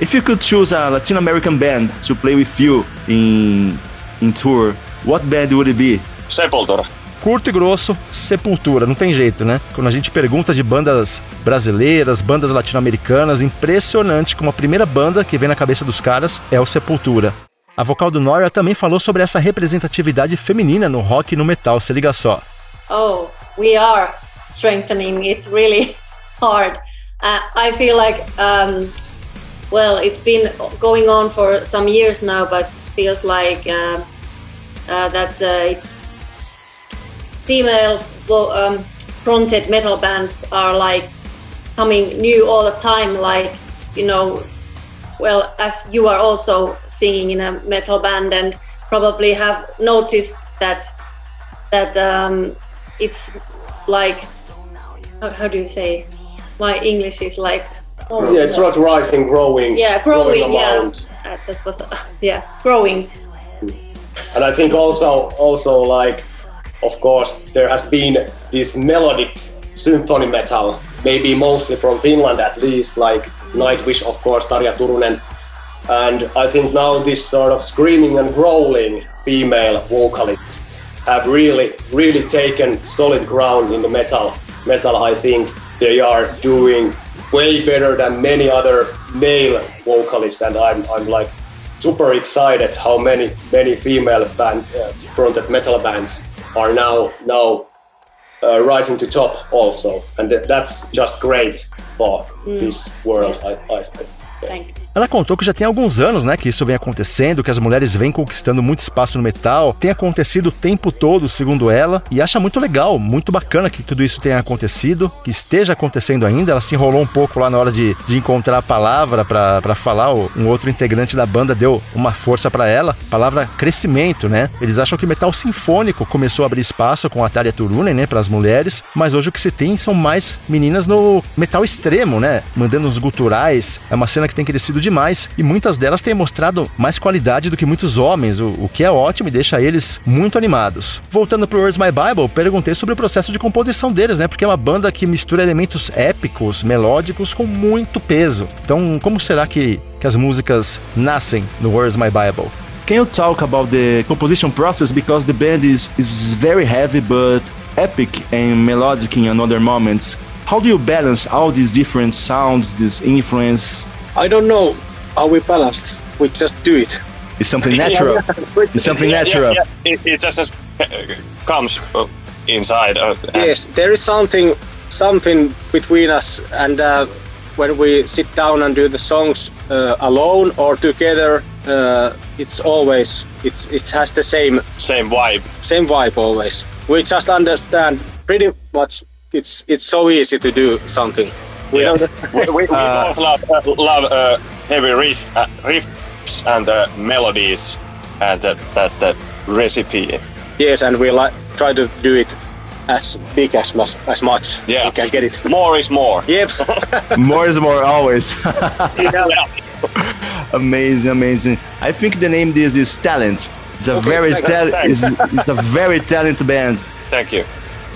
If you could choose a Latin American band to play with you in in tour, what band would it be? Sepultura curto e grosso, Sepultura, não tem jeito, né? Quando a gente pergunta de bandas brasileiras, bandas latino-americanas, impressionante como a primeira banda que vem na cabeça dos caras é o Sepultura. A vocal do Noria também falou sobre essa representatividade feminina no rock e no metal, se liga só. Oh, we are strengthening it really hard. Uh, I feel like, um, well, it's been going on for some years now, but feels like uh, uh, that uh, it's female um, fronted metal bands are like coming new all the time like you know well as you are also singing in a metal band and probably have noticed that that um, it's like how, how, do you say my english is like oh, yeah it's like rising growing yeah growing, growing yeah. uh, that was uh, yeah growing. And i think also also like of course, there has been this melodic symphony metal, maybe mostly from Finland at least, like Nightwish, of course, Tarja Turunen. And I think now this sort of screaming and growling female vocalists have really, really taken solid ground in the metal. Metal, I think they are doing way better than many other male vocalists, and I'm, I'm like super excited how many, many female band uh, fronted metal bands are now now uh, rising to top also, and th- that's just great for mm. this world. I, I think. Thanks. Ela contou que já tem alguns anos, né, que isso vem acontecendo, que as mulheres vêm conquistando muito espaço no metal, tem acontecido o tempo todo, segundo ela, e acha muito legal, muito bacana que tudo isso tenha acontecido, que esteja acontecendo ainda. Ela se enrolou um pouco lá na hora de, de encontrar a palavra para falar, um outro integrante da banda deu uma força para ela, palavra crescimento, né? Eles acham que metal sinfônico começou a abrir espaço com a Tarja Turunen, né, para as mulheres, mas hoje o que se tem são mais meninas no metal extremo, né, mandando os guturais. É uma cena que tem crescido demais e muitas delas têm mostrado mais qualidade do que muitos homens, o, o que é ótimo e deixa eles muito animados. Voltando pro Where's My Bible, perguntei sobre o processo de composição deles, né? Porque é uma banda que mistura elementos épicos, melódicos com muito peso. Então, como será que, que as músicas nascem no Where's My Bible? can you talk about the composition process because the band is is very heavy but epic and melodic in other moments. How do you balance all these different sounds, this influence? I don't know how we balanced. We just do it. It's something natural. it's something Yeah, natural. Yeah, yeah. It, it just uh, comes uh, inside. Uh, Yes, there is something something between us, and uh, when we sit down and do the songs uh, alone or together, uh, it's always it's it has the same same vibe. same vibe always. We just understand pretty much. It's it's so easy to do something. We Yeah. don't. we, we, we both love, uh, love uh, heavy riff, uh, riffs and uh, melodies, and uh, that's the recipe. yes, and we like try to do it as big as much as much Yeah. we can get it. More is more. Yep. more is more always. Amazing, amazing. I think the name this is talent. It's a Okay, very thanks, tal- thanks. it's, it's a very talented band. Thank you.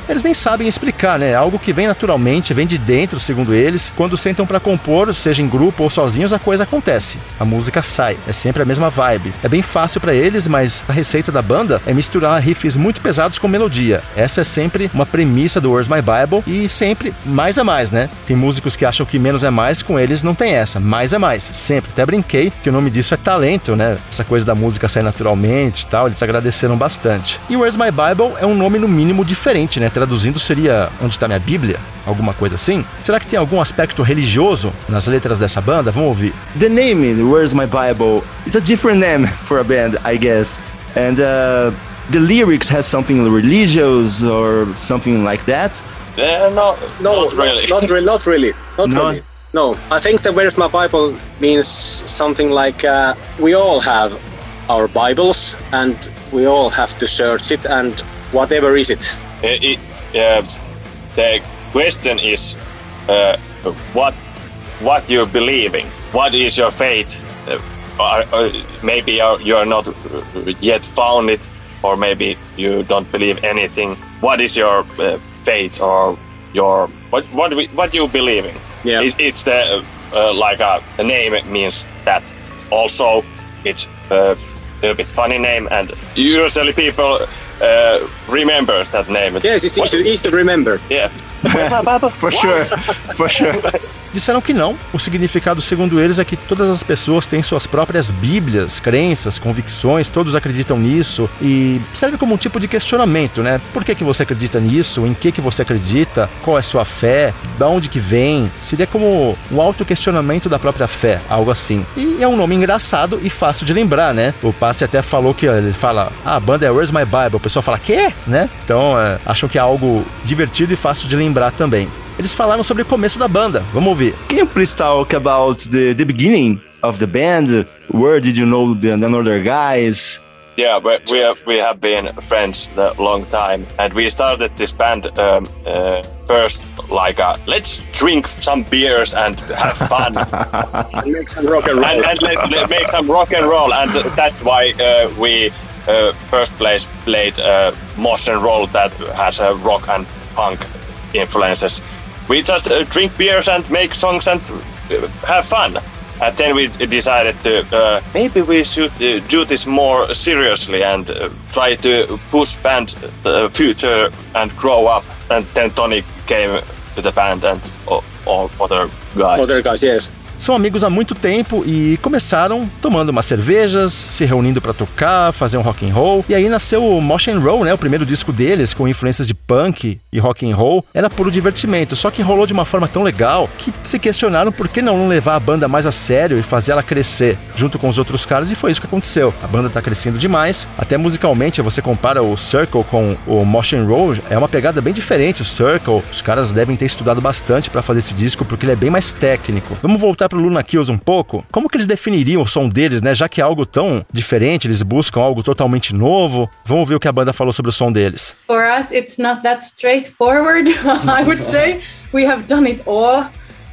Eles nem sabem explicar, né? Algo que vem naturalmente, vem de dentro, segundo eles. Quando sentam pra compor, seja em grupo ou sozinhos, a coisa acontece. A música sai, é sempre a mesma vibe. É bem fácil pra eles, mas a receita da banda é misturar riffs muito pesados com melodia. Essa é sempre uma premissa do Where's My Bible e sempre mais é mais, né? Tem músicos que acham que menos é mais, com eles não tem essa. Mais é mais, sempre. Até brinquei que o nome disso é talento, né? Essa coisa da música sair naturalmente e tal, eles agradeceram bastante. E Where's My Bible é um nome no mínimo diferente, né? Traduzindo seria Onde está minha Bíblia? Alguma coisa assim? Será que tem algum aspecto religioso nas letras dessa banda? Vamos ouvir. The name, Where's My Bible, is a different name for a band, I guess. And uh, the lyrics has something religious or something like that. Uh, no, No, not really. Not, really. Not really. Not No. really. No, I think the Where's My Bible means something like uh, we all have our Bibles and we all have to search it and whatever is it. Uh, it, uh, the question is uh, what what you're believing. What is your faith? Or, or maybe you're, you're not yet found it, or maybe you don't believe anything. What is your uh, faith or your what what what you believing? Yeah. It's, it's the like a, the name means that. Also, it's a little bit funny name, and usually people uh, remembers that name. Yes, it's easy, easy to remember. Yeah. Where's my Bible? For sure, for sure. Disseram que não. O significado, segundo eles, é que todas as pessoas têm suas próprias bíblias, crenças, convicções, todos acreditam nisso e serve como um tipo de questionamento, né? Por que, que você acredita nisso? Em que, que você acredita? Qual é sua fé? Da onde que vem? Seria como um auto-questionamento da própria fé, algo assim. E é um nome engraçado e fácil de lembrar, né? O Passe até falou que ele fala, ah, a banda é Where's My Bible? O pessoal fala, quê? Né? Então, é, acham que é algo divertido e fácil de lembrar também. Eles falaram sobre o começo da banda. Vamos ouvir. Can you please talk about the, the beginning of the band? Where did you know the, the other guys? Yeah, but we have, we have been friends a long time, and we started this band um, uh, first like uh, let's drink some beers and have fun And make some rock and roll. and, and let, let make some rock and roll, and that's why uh, we uh, first place played uh, Moss and Roll that has a rock and punk influences. We just uh, drink beers and make songs and uh, have fun. And then we decided to uh, maybe we should uh, do this more seriously and uh, try to push band uh, future and grow up. And then Tony came to the band and all, all other guys. Other guys, yes. São amigos há muito tempo e começaram tomando umas cervejas, se reunindo pra tocar, fazer um rock and roll. E aí nasceu o Motion Roll, né? O primeiro disco deles com influências de punk e rock and roll. Era puro divertimento, só que rolou de uma forma tão legal que se questionaram por que não levar a banda mais a sério e fazer ela crescer junto com os outros caras e foi isso que aconteceu. A banda tá crescendo demais, até musicalmente você compara o Circle com o Motion Roll, é uma pegada bem diferente. O Circle, os caras devem ter estudado bastante pra fazer esse disco porque ele é bem mais técnico. Vamos voltar pro Luna Kills um pouco. Como que eles definiriam o som deles, né? Já que é algo tão diferente, eles buscam algo totalmente novo. Vamos ver o que a banda falou sobre o som deles. For us, it's not that straightforward. I would say we have done it all.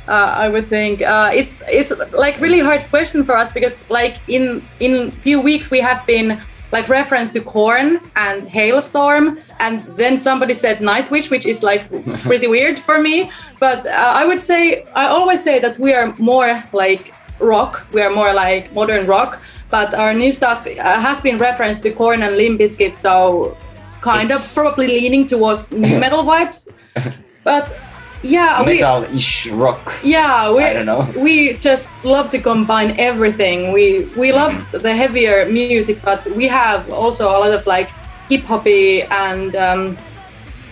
Uh, I would think uh, it's it's like really hard question for us because like in in few weeks we have been like reference to corn and hailstorm and then somebody said nightwish which is like pretty weird for me. But uh, i would say i always say that we are more like rock. We are more like modern rock. But our new stuff uh, has been referenced to corn and Limp Bizkit, so kind It's- of probably leaning towards metal vibes. But yeah, we Metal-ish rock. yeah we I don't know. we just love to combine everything. We we love the heavier music, but we have also a lot of like hip hoppy and um,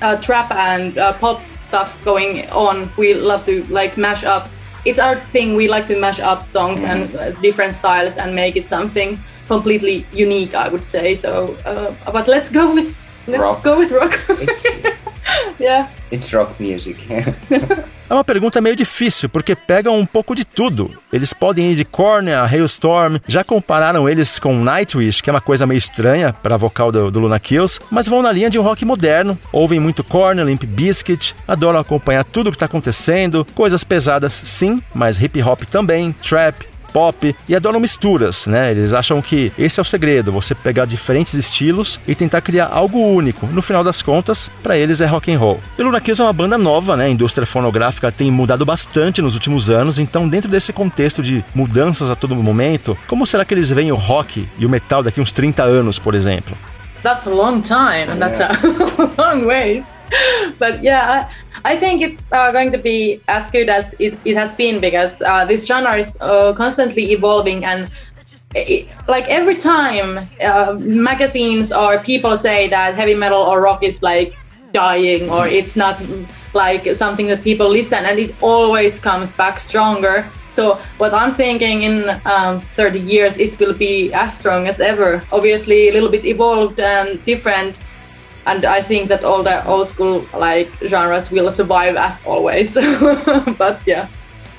uh, trap and uh, pop stuff going on. We love to like mash up. It's our thing. We like to mash up songs and uh, different styles and make it something completely unique. I would say so. Uh, but let's go with let's Rock. go with rock. Yeah. it's rock music. É uma pergunta meio difícil, porque pegam um pouco de tudo. Eles podem ir de Korn a Hailstorm, já compararam eles com Nightwish, que é uma coisa meio estranha para vocal do, do Luna Kills, mas vão na linha de um rock moderno, ouvem muito Korn, Limp Bizkit, adoram acompanhar tudo o que está acontecendo, coisas pesadas sim, mas hip hop também, trap, pop e adoram misturas, né? Eles acham que esse é o segredo, você pegar diferentes estilos e tentar criar algo único. No final das contas, para eles é rock and roll. E Luna Kills é uma banda nova, né? A indústria fonográfica tem mudado bastante nos últimos anos, então dentro desse contexto de mudanças a todo momento, como será que eles veem o rock e o metal daqui uns 30 anos, por exemplo? that's a long time and that's a long way but yeah i, I think it's uh, going to be as good as it, it has been because uh, this genre is uh, constantly evolving and it, like every time uh, magazines or people say that heavy metal or rock is like dying or it's not like something that people listen and it always comes back stronger. So what i'm thinking in um, 30 years it will be as strong as ever. Obviously a little bit evolved and different and i think that all the old school like genres will survive as always. But yeah.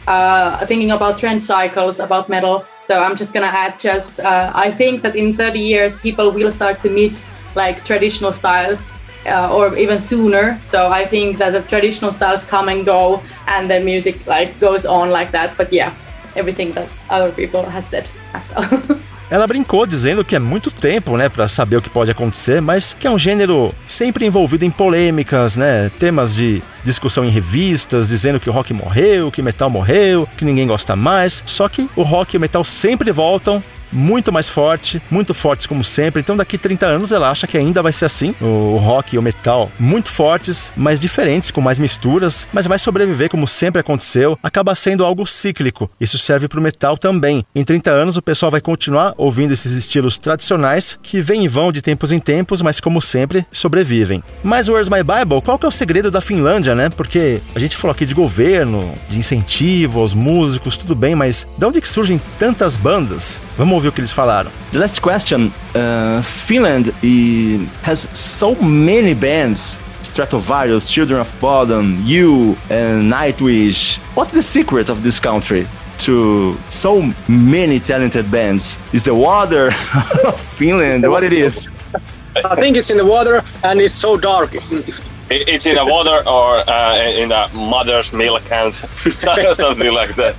Uh, thinking about trend cycles about metal. So i'm just gonna add just uh, i think that in 30 years people will start to miss like traditional styles uh, or even sooner. So i think that the traditional styles come and go and the music like goes on like that. But yeah everything that other people has said as well Ela brincou dizendo que é muito tempo, né, para saber o que pode acontecer, mas que é um gênero sempre envolvido em polêmicas, né, temas de discussão em revistas, dizendo que o rock morreu, que o metal morreu, que ninguém gosta mais. Só que o rock e o metal sempre voltam muito mais forte, muito fortes como sempre. Então daqui 30 anos ela acha que ainda vai ser assim, o rock e o metal muito fortes, mas diferentes, com mais misturas, mas vai sobreviver como sempre aconteceu, acaba sendo algo cíclico. Isso serve para o metal também. Em 30 anos o pessoal vai continuar ouvindo esses estilos tradicionais que vêm e vão de tempos em tempos, mas como sempre sobrevivem. Mas Where's My Bible? Qual que é o segredo da Finlândia, né? Porque a gente falou aqui de governo, de incentivo aos músicos, tudo bem, mas de onde que surgem tantas bandas? Vamos ouvir o que eles falaram. The last question. Uh, Finland has so many bands. Stratovarius, Children of Bodom, You, and Nightwish. What's the secret of this country? To so many talented bands. Is the water of Finland what it is? I think it's in the water and it's so dark. It's in the water or uh, in the mother's milk and something like that.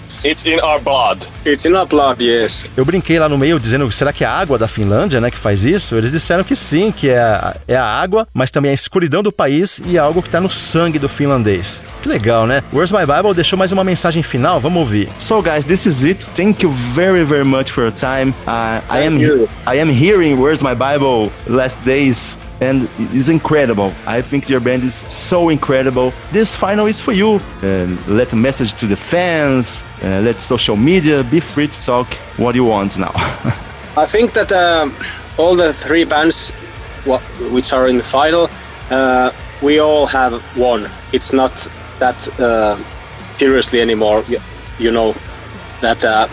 it's in our blood. It's in our blood, yes. Eu brinquei lá no meio dizendo, será que é a água da Finlândia, né, que faz isso? Eles disseram que sim, que é a, é a água, mas também a escuridão do país e é algo que tá no sangue do finlandês. Que legal, né? Where's My Bible deixou mais uma mensagem final, vamos ouvir. So guys, this is it. Thank you very very much for your time. Uh, I am you. I am hearing Where's My Bible last days and it's incredible. I think your band is so incredible. This final is for you. Uh, let a message to the fans. Uh, let social media be free to talk what you want now. I think that um, all the three bands which are in the final, uh, we all have won. It's not that uh, seriously anymore, you know. That, uh,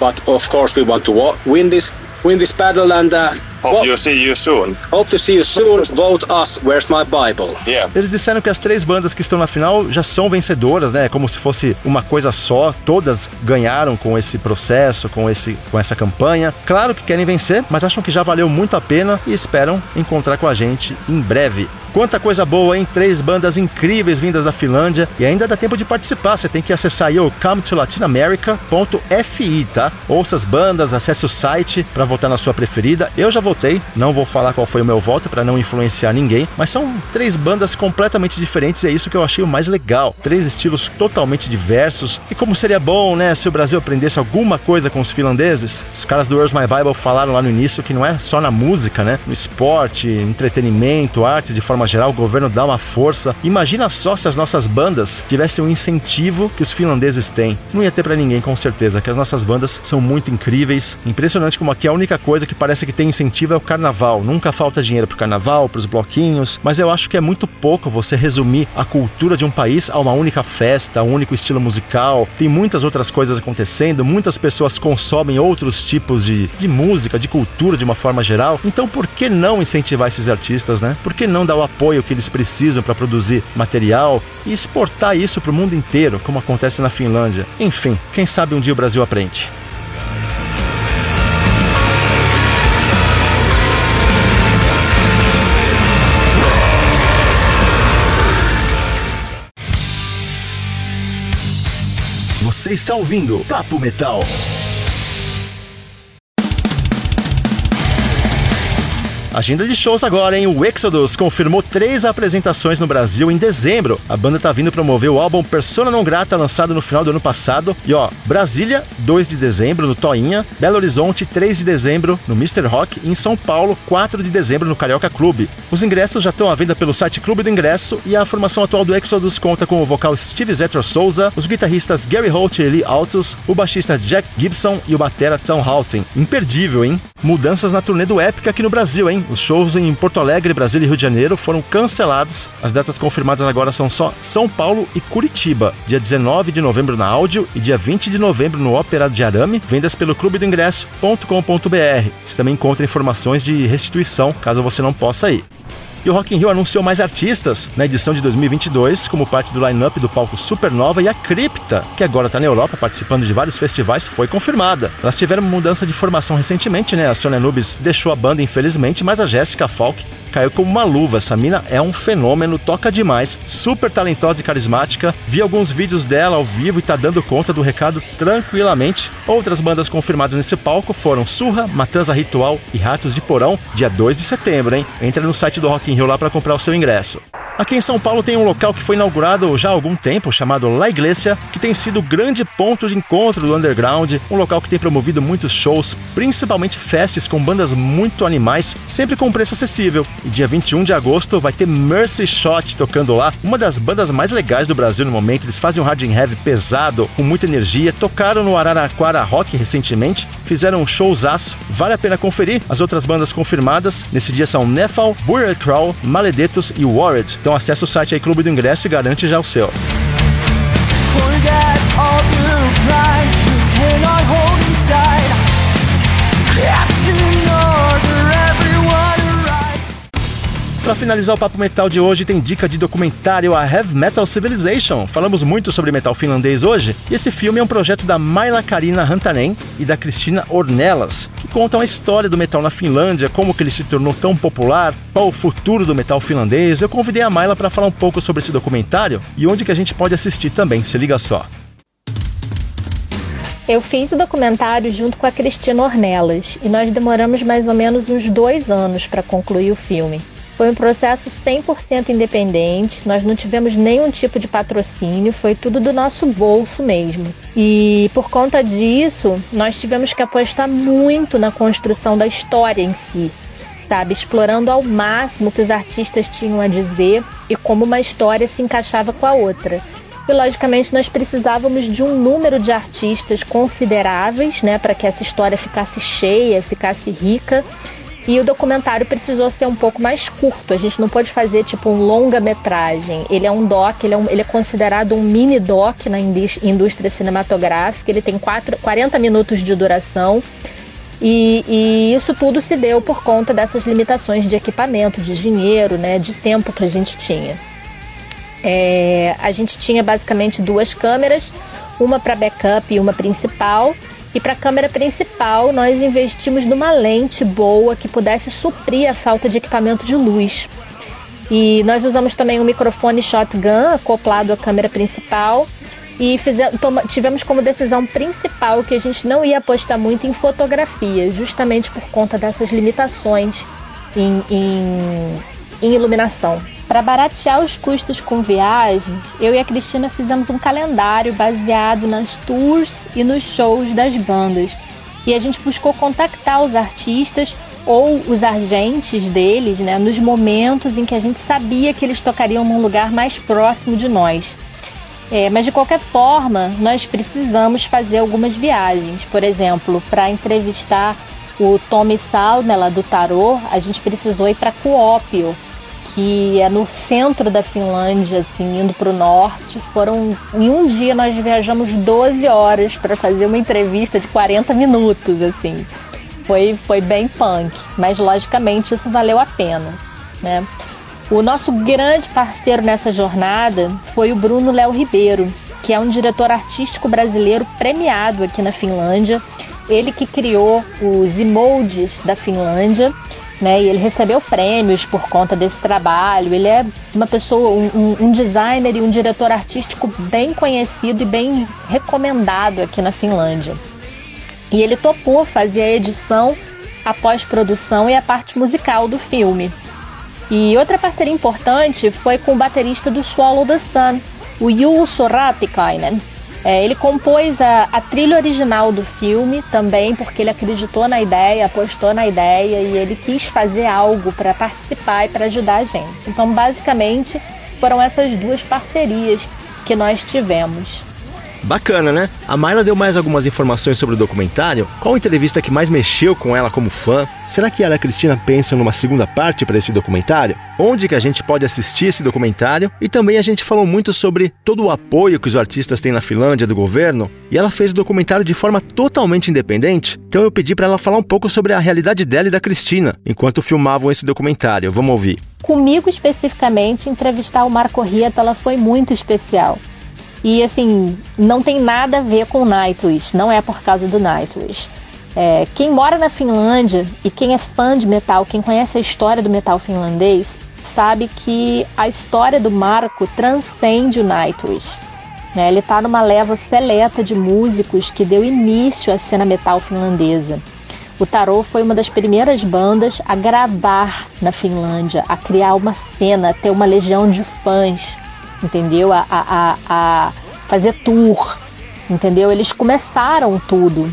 but of course we want to win this win this battle and uh, Hope well, you see you soon. hope to see you soon. Vote us. Where's my Bible? Yeah. Eles disseram que as três bandas que estão na final já são vencedoras, né? Como se fosse uma coisa só. Todas ganharam com esse processo, com, esse, com essa campanha. Claro que querem vencer, mas acham que já valeu muito a pena e esperam encontrar com a gente em breve. Quanta coisa boa, hein? Três bandas incríveis vindas da Finlândia e ainda dá tempo de participar. Você tem que acessar aí o cometolatinamerica.fi, tá? Ouça as bandas, acesse o site para votar na sua preferida. Eu já vou votei. Não vou falar qual foi o meu voto para não influenciar ninguém, mas são três bandas completamente diferentes e é isso que eu achei o mais legal. Três estilos totalmente diversos. E como seria bom, né, se o Brasil aprendesse alguma coisa com os finlandeses? Os caras do Where's My Bible falaram lá no início que não é só na música, né? No esporte, entretenimento, artes de forma geral, o governo dá uma força. Imagina só se as nossas bandas tivessem o um incentivo que os finlandeses têm. Não ia ter para ninguém, com certeza, que as nossas bandas são muito incríveis. Impressionante como aqui a única coisa que parece que tem incentivo é o carnaval. Nunca falta dinheiro pro carnaval, pros bloquinhos, mas eu acho que é muito pouco você resumir a cultura de um país a uma única festa, a um único estilo musical. Tem muitas outras coisas acontecendo, muitas pessoas consomem outros tipos de, de música, de cultura de uma forma geral. Então por que não incentivar esses artistas, né? Por que não dar o apoio que eles precisam para produzir material e exportar isso para o mundo inteiro, como acontece na Finlândia? Enfim, quem sabe um dia o Brasil aprende. Você está ouvindo Papo Metal. Agenda de shows agora, hein? O Exodus confirmou três apresentações no Brasil em dezembro. A banda tá vindo promover o álbum Persona Non Grata, lançado no final do ano passado. E ó, Brasília, 2 de dezembro no Toinha, Belo Horizonte, 3 de dezembro no Mr. Rock e em São Paulo, 4 de dezembro no Carioca Clube. Os ingressos já estão à venda pelo site Clube do Ingresso e a formação atual do Exodus conta com o vocal Steve Zetro Souza, os guitarristas Gary Holt e Lee Altus, o baixista Jack Gibson e o batera Tom Halton. Imperdível, hein? Mudanças na turnê do Épica aqui no Brasil, hein? Os shows em Porto Alegre, Brasília e Rio de Janeiro foram cancelados. As datas confirmadas agora são só São Paulo e Curitiba, dia 19 de novembro na Áudio e dia 20 de novembro no Ópera de Arame, vendas pelo clube do ingresso.com.br. Você também encontra informações de restituição, caso você não possa ir. E o Rock in Rio anunciou mais artistas na edição de 2022, como parte do line-up do palco Supernova e a Cripta, que agora está na Europa participando de vários festivais, foi confirmada. Elas tiveram mudança de formação recentemente, né? A Sonia Nubes deixou a banda, infelizmente, mas a Jéssica Falk caiu como uma luva. Essa mina é um fenômeno, toca demais, super talentosa e carismática. Vi alguns vídeos dela ao vivo e tá dando conta do recado tranquilamente. Outras bandas confirmadas nesse palco foram Surra, Matanza Ritual e Ratos de Porão, dia 2 de setembro, hein? Entra no site do Rock in Rio lá para comprar o seu ingresso. Aqui em São Paulo tem um local que foi inaugurado já há algum tempo, chamado La Iglesia, que tem sido grande ponto de encontro do underground, um local que tem promovido muitos shows, principalmente festas com bandas muito animais, sempre com preço acessível. E dia 21 de agosto vai ter Mercy Shot tocando lá, uma das bandas mais legais do Brasil no momento. Eles fazem um hard and heavy pesado, com muita energia, tocaram no Araraquara Rock recentemente, fizeram um showzaço, vale a pena conferir. As outras bandas confirmadas nesse dia são Nefal, Burial Crawl, Maledetos e Warred. Então acesse o site aí Clube do Ingresso e garante já o seu. Para finalizar o Papo Metal de hoje, tem dica de documentário a Heavy Metal Civilization. Falamos muito sobre metal finlandês hoje, e esse filme é um projeto da Maila Karina Rantanen e da Cristina Ornelas, que contam a história do metal na Finlândia, como que ele se tornou tão popular, qual o futuro do metal finlandês. Eu convidei a Maila para falar um pouco sobre esse documentário e onde que a gente pode assistir também, se liga só. Eu fiz o documentário junto com a Cristina Ornelas e nós demoramos mais ou menos uns dois anos para concluir o filme. Foi um processo 100% independente, nós não tivemos nenhum tipo de patrocínio, foi tudo do nosso bolso mesmo. E por conta disso, nós tivemos que apostar muito na construção da história em si, sabe? Explorando ao máximo o que os artistas tinham a dizer e como uma história se encaixava com a outra. E logicamente nós precisávamos de um número de artistas consideráveis, né, para que essa história ficasse cheia, ficasse rica e o documentário precisou ser um pouco mais curto. A gente não pode fazer tipo um longa-metragem. Ele é um doc, ele é, um, ele é considerado um mini doc na indústria cinematográfica. Ele tem quatro, 40 minutos de duração. E, e, isso tudo se deu por conta dessas limitações de equipamento, de dinheiro, né, de tempo que a gente tinha. É, a gente tinha basicamente duas câmeras, uma para backup e uma principal. E para a câmera principal, nós investimos numa lente boa que pudesse suprir a falta de equipamento de luz. E nós usamos também um microfone shotgun acoplado à câmera principal. e fizemos, tivemos como decisão principal que a gente não ia apostar muito em fotografia, justamente por conta dessas limitações em, em, em iluminação. Para baratear os custos com viagens, eu e a Cristina fizemos um calendário baseado nas tours e nos shows das bandas. E a gente buscou contactar os artistas ou os agentes deles né, nos momentos em que a gente sabia que eles tocariam num lugar mais próximo de nós. É, mas de qualquer forma, nós precisamos fazer algumas viagens. Por exemplo, para entrevistar o Tommy Salmela do Tarô, a gente precisou ir para Kuopio, que é no centro da Finlândia, assim, indo para o norte. Foram em um dia nós viajamos 12 horas para fazer uma entrevista de 40 minutos, assim. Foi, foi bem punk, mas logicamente isso valeu a pena, né? O nosso grande parceiro nessa jornada foi o Bruno Léo Ribeiro, que é um diretor artístico brasileiro premiado aqui na Finlândia. Ele que criou os emojis da Finlândia, né? E ele recebeu prêmios por conta desse trabalho. Ele é uma pessoa, um, um designer e um diretor artístico bem conhecido e bem recomendado aqui na Finlândia. E ele topou fazer a edição, a pós-produção e a parte musical do filme. E outra parceria importante foi com o baterista do Swallow the Sun, o Juuso Ratikainen. É, ele compôs a, a, trilha original do filme também porque ele acreditou na ideia, apostou na ideia e ele quis fazer algo para participar e para ajudar a gente. Então, basicamente, foram essas duas parcerias que nós tivemos. Bacana, né? A Mayla deu mais algumas informações sobre o documentário. Qual entrevista que mais mexeu com ela como fã? Será que ela e a Cristina pensam numa segunda parte para esse documentário? Onde que a gente pode assistir esse documentário? E também a gente falou muito sobre todo o apoio que os artistas têm na Finlândia do governo. E ela fez o documentário de forma totalmente independente. Então eu pedi para ela falar um pouco sobre a realidade dela e da Cristina enquanto filmavam esse documentário. Vamos ouvir. Comigo especificamente, entrevistar o Marco Rieta foi muito especial. E assim, não tem nada a ver com Nightwish, não é por causa do Nightwish. É, quem mora na Finlândia e quem é fã de metal, quem conhece a história do metal finlandês, sabe que a história do Marco transcende o Nightwish. Né? Ele está numa leva seleta de músicos que deu início à cena metal finlandesa. O Tarot foi uma das primeiras bandas a gravar na Finlândia, a criar uma cena, a ter uma legião de fãs entendeu? A, a, a fazer tour, entendeu? Eles começaram tudo.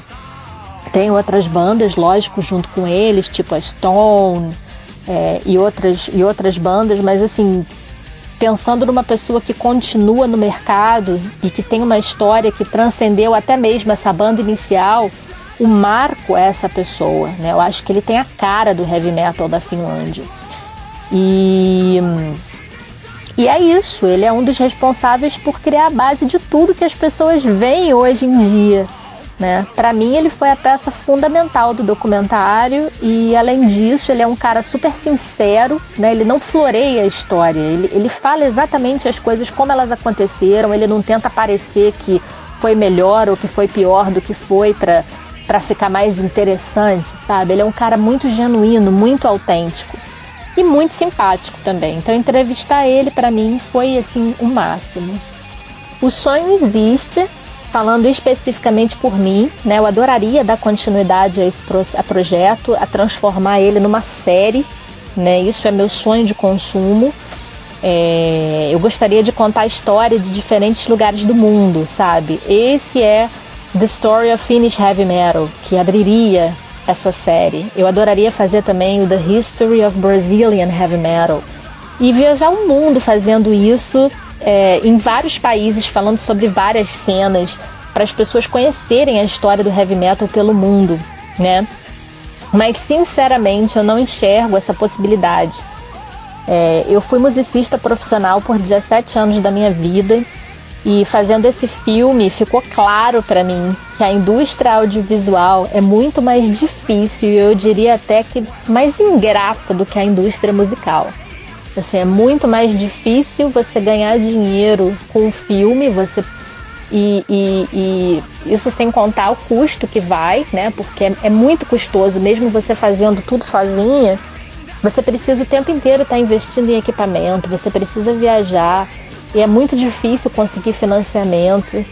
Tem outras bandas, lógico, junto com eles, tipo a Stone é, e, outras, e outras bandas, mas assim, pensando numa pessoa que continua no mercado e que tem uma história que transcendeu até mesmo essa banda inicial, o Marco é essa pessoa, né? Eu acho que ele tem a cara do heavy metal da Finlândia. E e é isso, ele é um dos responsáveis por criar a base de tudo que as pessoas veem hoje em dia. Né? Para mim, ele foi a peça fundamental do documentário e, além disso, ele é um cara super sincero, né? ele não floreia a história, ele, ele fala exatamente as coisas como elas aconteceram, ele não tenta parecer que foi melhor ou que foi pior do que foi para ficar mais interessante, sabe? Ele é um cara muito genuíno, muito autêntico e muito simpático também. Então entrevistar ele para mim foi assim o máximo. O sonho existe, falando especificamente por mim, né? Eu adoraria dar continuidade a esse pro a projeto, a transformar ele numa série, né? Isso é meu sonho de consumo. É, eu gostaria de contar a história de diferentes lugares do mundo, sabe? Esse é The Story of Finnish Heavy Metal, que abriria essa série. Eu adoraria fazer também o The History of Brazilian Heavy Metal e viajar o mundo fazendo isso é, em vários países, falando sobre várias cenas para as pessoas conhecerem a história do heavy metal pelo mundo, né? Mas sinceramente eu não enxergo essa possibilidade. É, eu fui musicista profissional por 17 anos da minha vida e fazendo esse filme, ficou claro para mim que a indústria audiovisual é muito mais difícil, eu diria até que mais ingrata do que a indústria musical. Assim, é muito mais difícil você ganhar dinheiro com o filme, você e, e, e, isso sem contar o custo que vai, né? Porque é, é, muito custoso, mesmo você fazendo tudo sozinha, você precisa o tempo inteiro estar tá investindo em equipamento, você precisa viajar, e é muito difícil conseguir financiamento.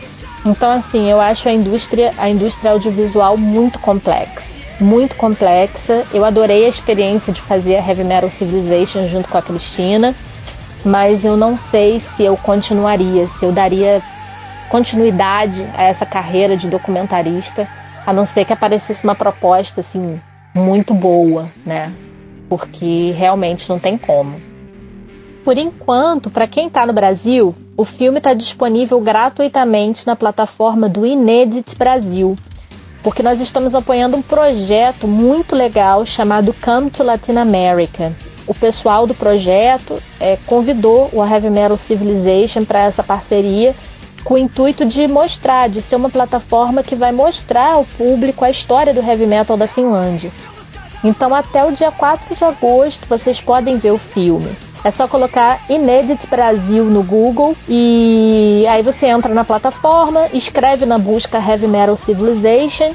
Então, assim, eu acho a indústria, a indústria audiovisual muito complexa. Muito complexa. Eu adorei a experiência de fazer a Heavy Metal Civilization junto com a Cristina, mas eu não sei se eu continuaria, se eu daria continuidade a essa carreira de documentarista, a não ser que aparecesse uma proposta assim muito boa, né? Porque realmente não tem como. Por enquanto, para quem está no Brasil, o filme está disponível gratuitamente na plataforma do Inedit Brasil, porque nós estamos apoiando um projeto muito legal chamado Come to Latin America. O pessoal do projeto é, convidou o Heavy Metal Civilization para essa parceria com o intuito de mostrar, de ser uma plataforma que vai mostrar ao público a história do heavy metal da Finlândia. Então, até o dia 4 de agosto, vocês podem ver o filme. É só colocar Inedit Brasil no Google e aí você entra na plataforma, escreve na busca Heavy Metal Civilization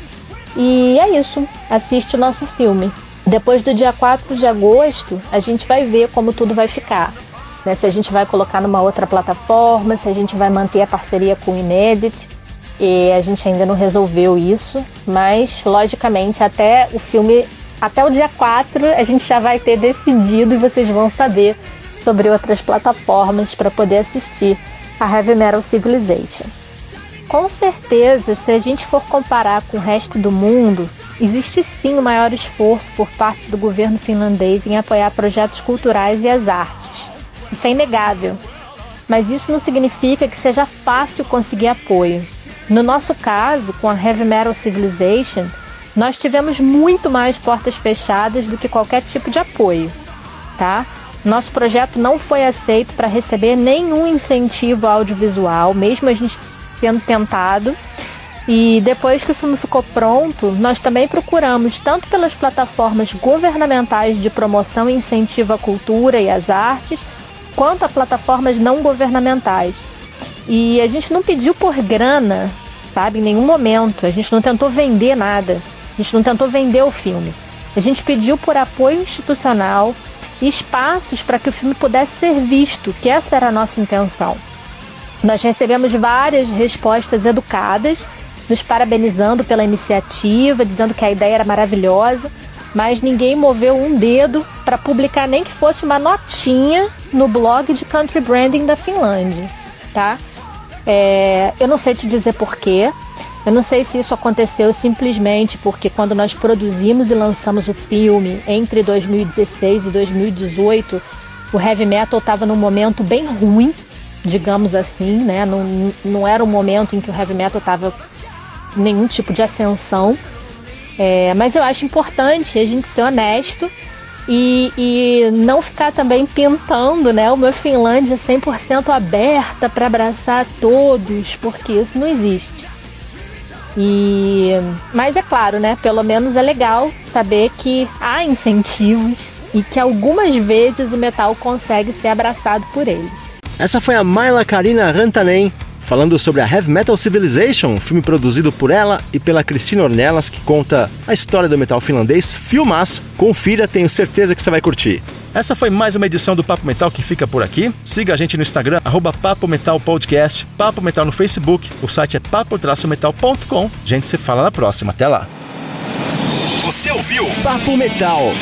e é isso. Assiste o nosso filme. Depois do dia 4 de agosto, a gente vai ver como tudo vai ficar. Né? Se a gente vai colocar numa outra plataforma, se a gente vai manter a parceria com o Inedit. E a gente ainda não resolveu isso, mas logicamente até o filme, até o dia 4, a gente já vai ter decidido e vocês vão saber sobre outras plataformas para poder assistir a Heavy Metal Civilization. Com certeza, se a gente for comparar com o resto do mundo, existe sim um maior esforço por parte do governo finlandês em apoiar projetos culturais e as artes. Isso é inegável. Mas isso não significa que seja fácil conseguir apoio. No nosso caso, com a Heavy Metal Civilization, nós tivemos muito mais portas fechadas do que qualquer tipo de apoio, tá? Nosso projeto não foi aceito para receber nenhum incentivo audiovisual, mesmo a gente tendo tentado. E depois que o filme ficou pronto, nós também procuramos, tanto pelas plataformas governamentais de promoção e incentivo à cultura e às artes, quanto a plataformas não governamentais. E a gente não pediu por grana, sabe, em nenhum momento. A gente não tentou vender nada. A gente não tentou vender o filme. A gente pediu por apoio institucional, espaços para que o filme pudesse ser visto, que essa era a nossa intenção. Nós recebemos várias respostas educadas, nos parabenizando pela iniciativa, dizendo que a ideia era maravilhosa, mas ninguém moveu um dedo para publicar nem que fosse uma notinha no blog de country branding da Finlândia, tá? É, eu não sei te dizer porquê, eu não sei se isso aconteceu simplesmente porque quando nós produzimos e lançamos o filme entre 2016 e 2018, o heavy metal estava num momento bem ruim, digamos assim, né? Não, não era um momento em que o heavy metal estava nenhum tipo de ascensão. É, mas eu acho importante a gente ser honesto e, e não ficar também pintando né, uma Finlândia 100% aberta para abraçar todos, porque isso não existe. E mas é claro, né? Pelo menos é legal saber que há incentivos e que algumas vezes o metal consegue ser abraçado por eles. Essa foi a Maila Karina Rantanen falando sobre a Heavy Metal Civilization, um filme produzido por ela e pela Cristina Ornelas, que conta a história do metal finlandês. Filmaço, confira, tenho certeza que você vai curtir. Essa foi mais uma edição do Papo Metal que fica por aqui. Siga a gente no Instagram, arroba Papo Metal Podcast, Papo Metal no Facebook, o site é papo-metal.com. Gente se fala na próxima, até lá. Você ouviu Papo Metal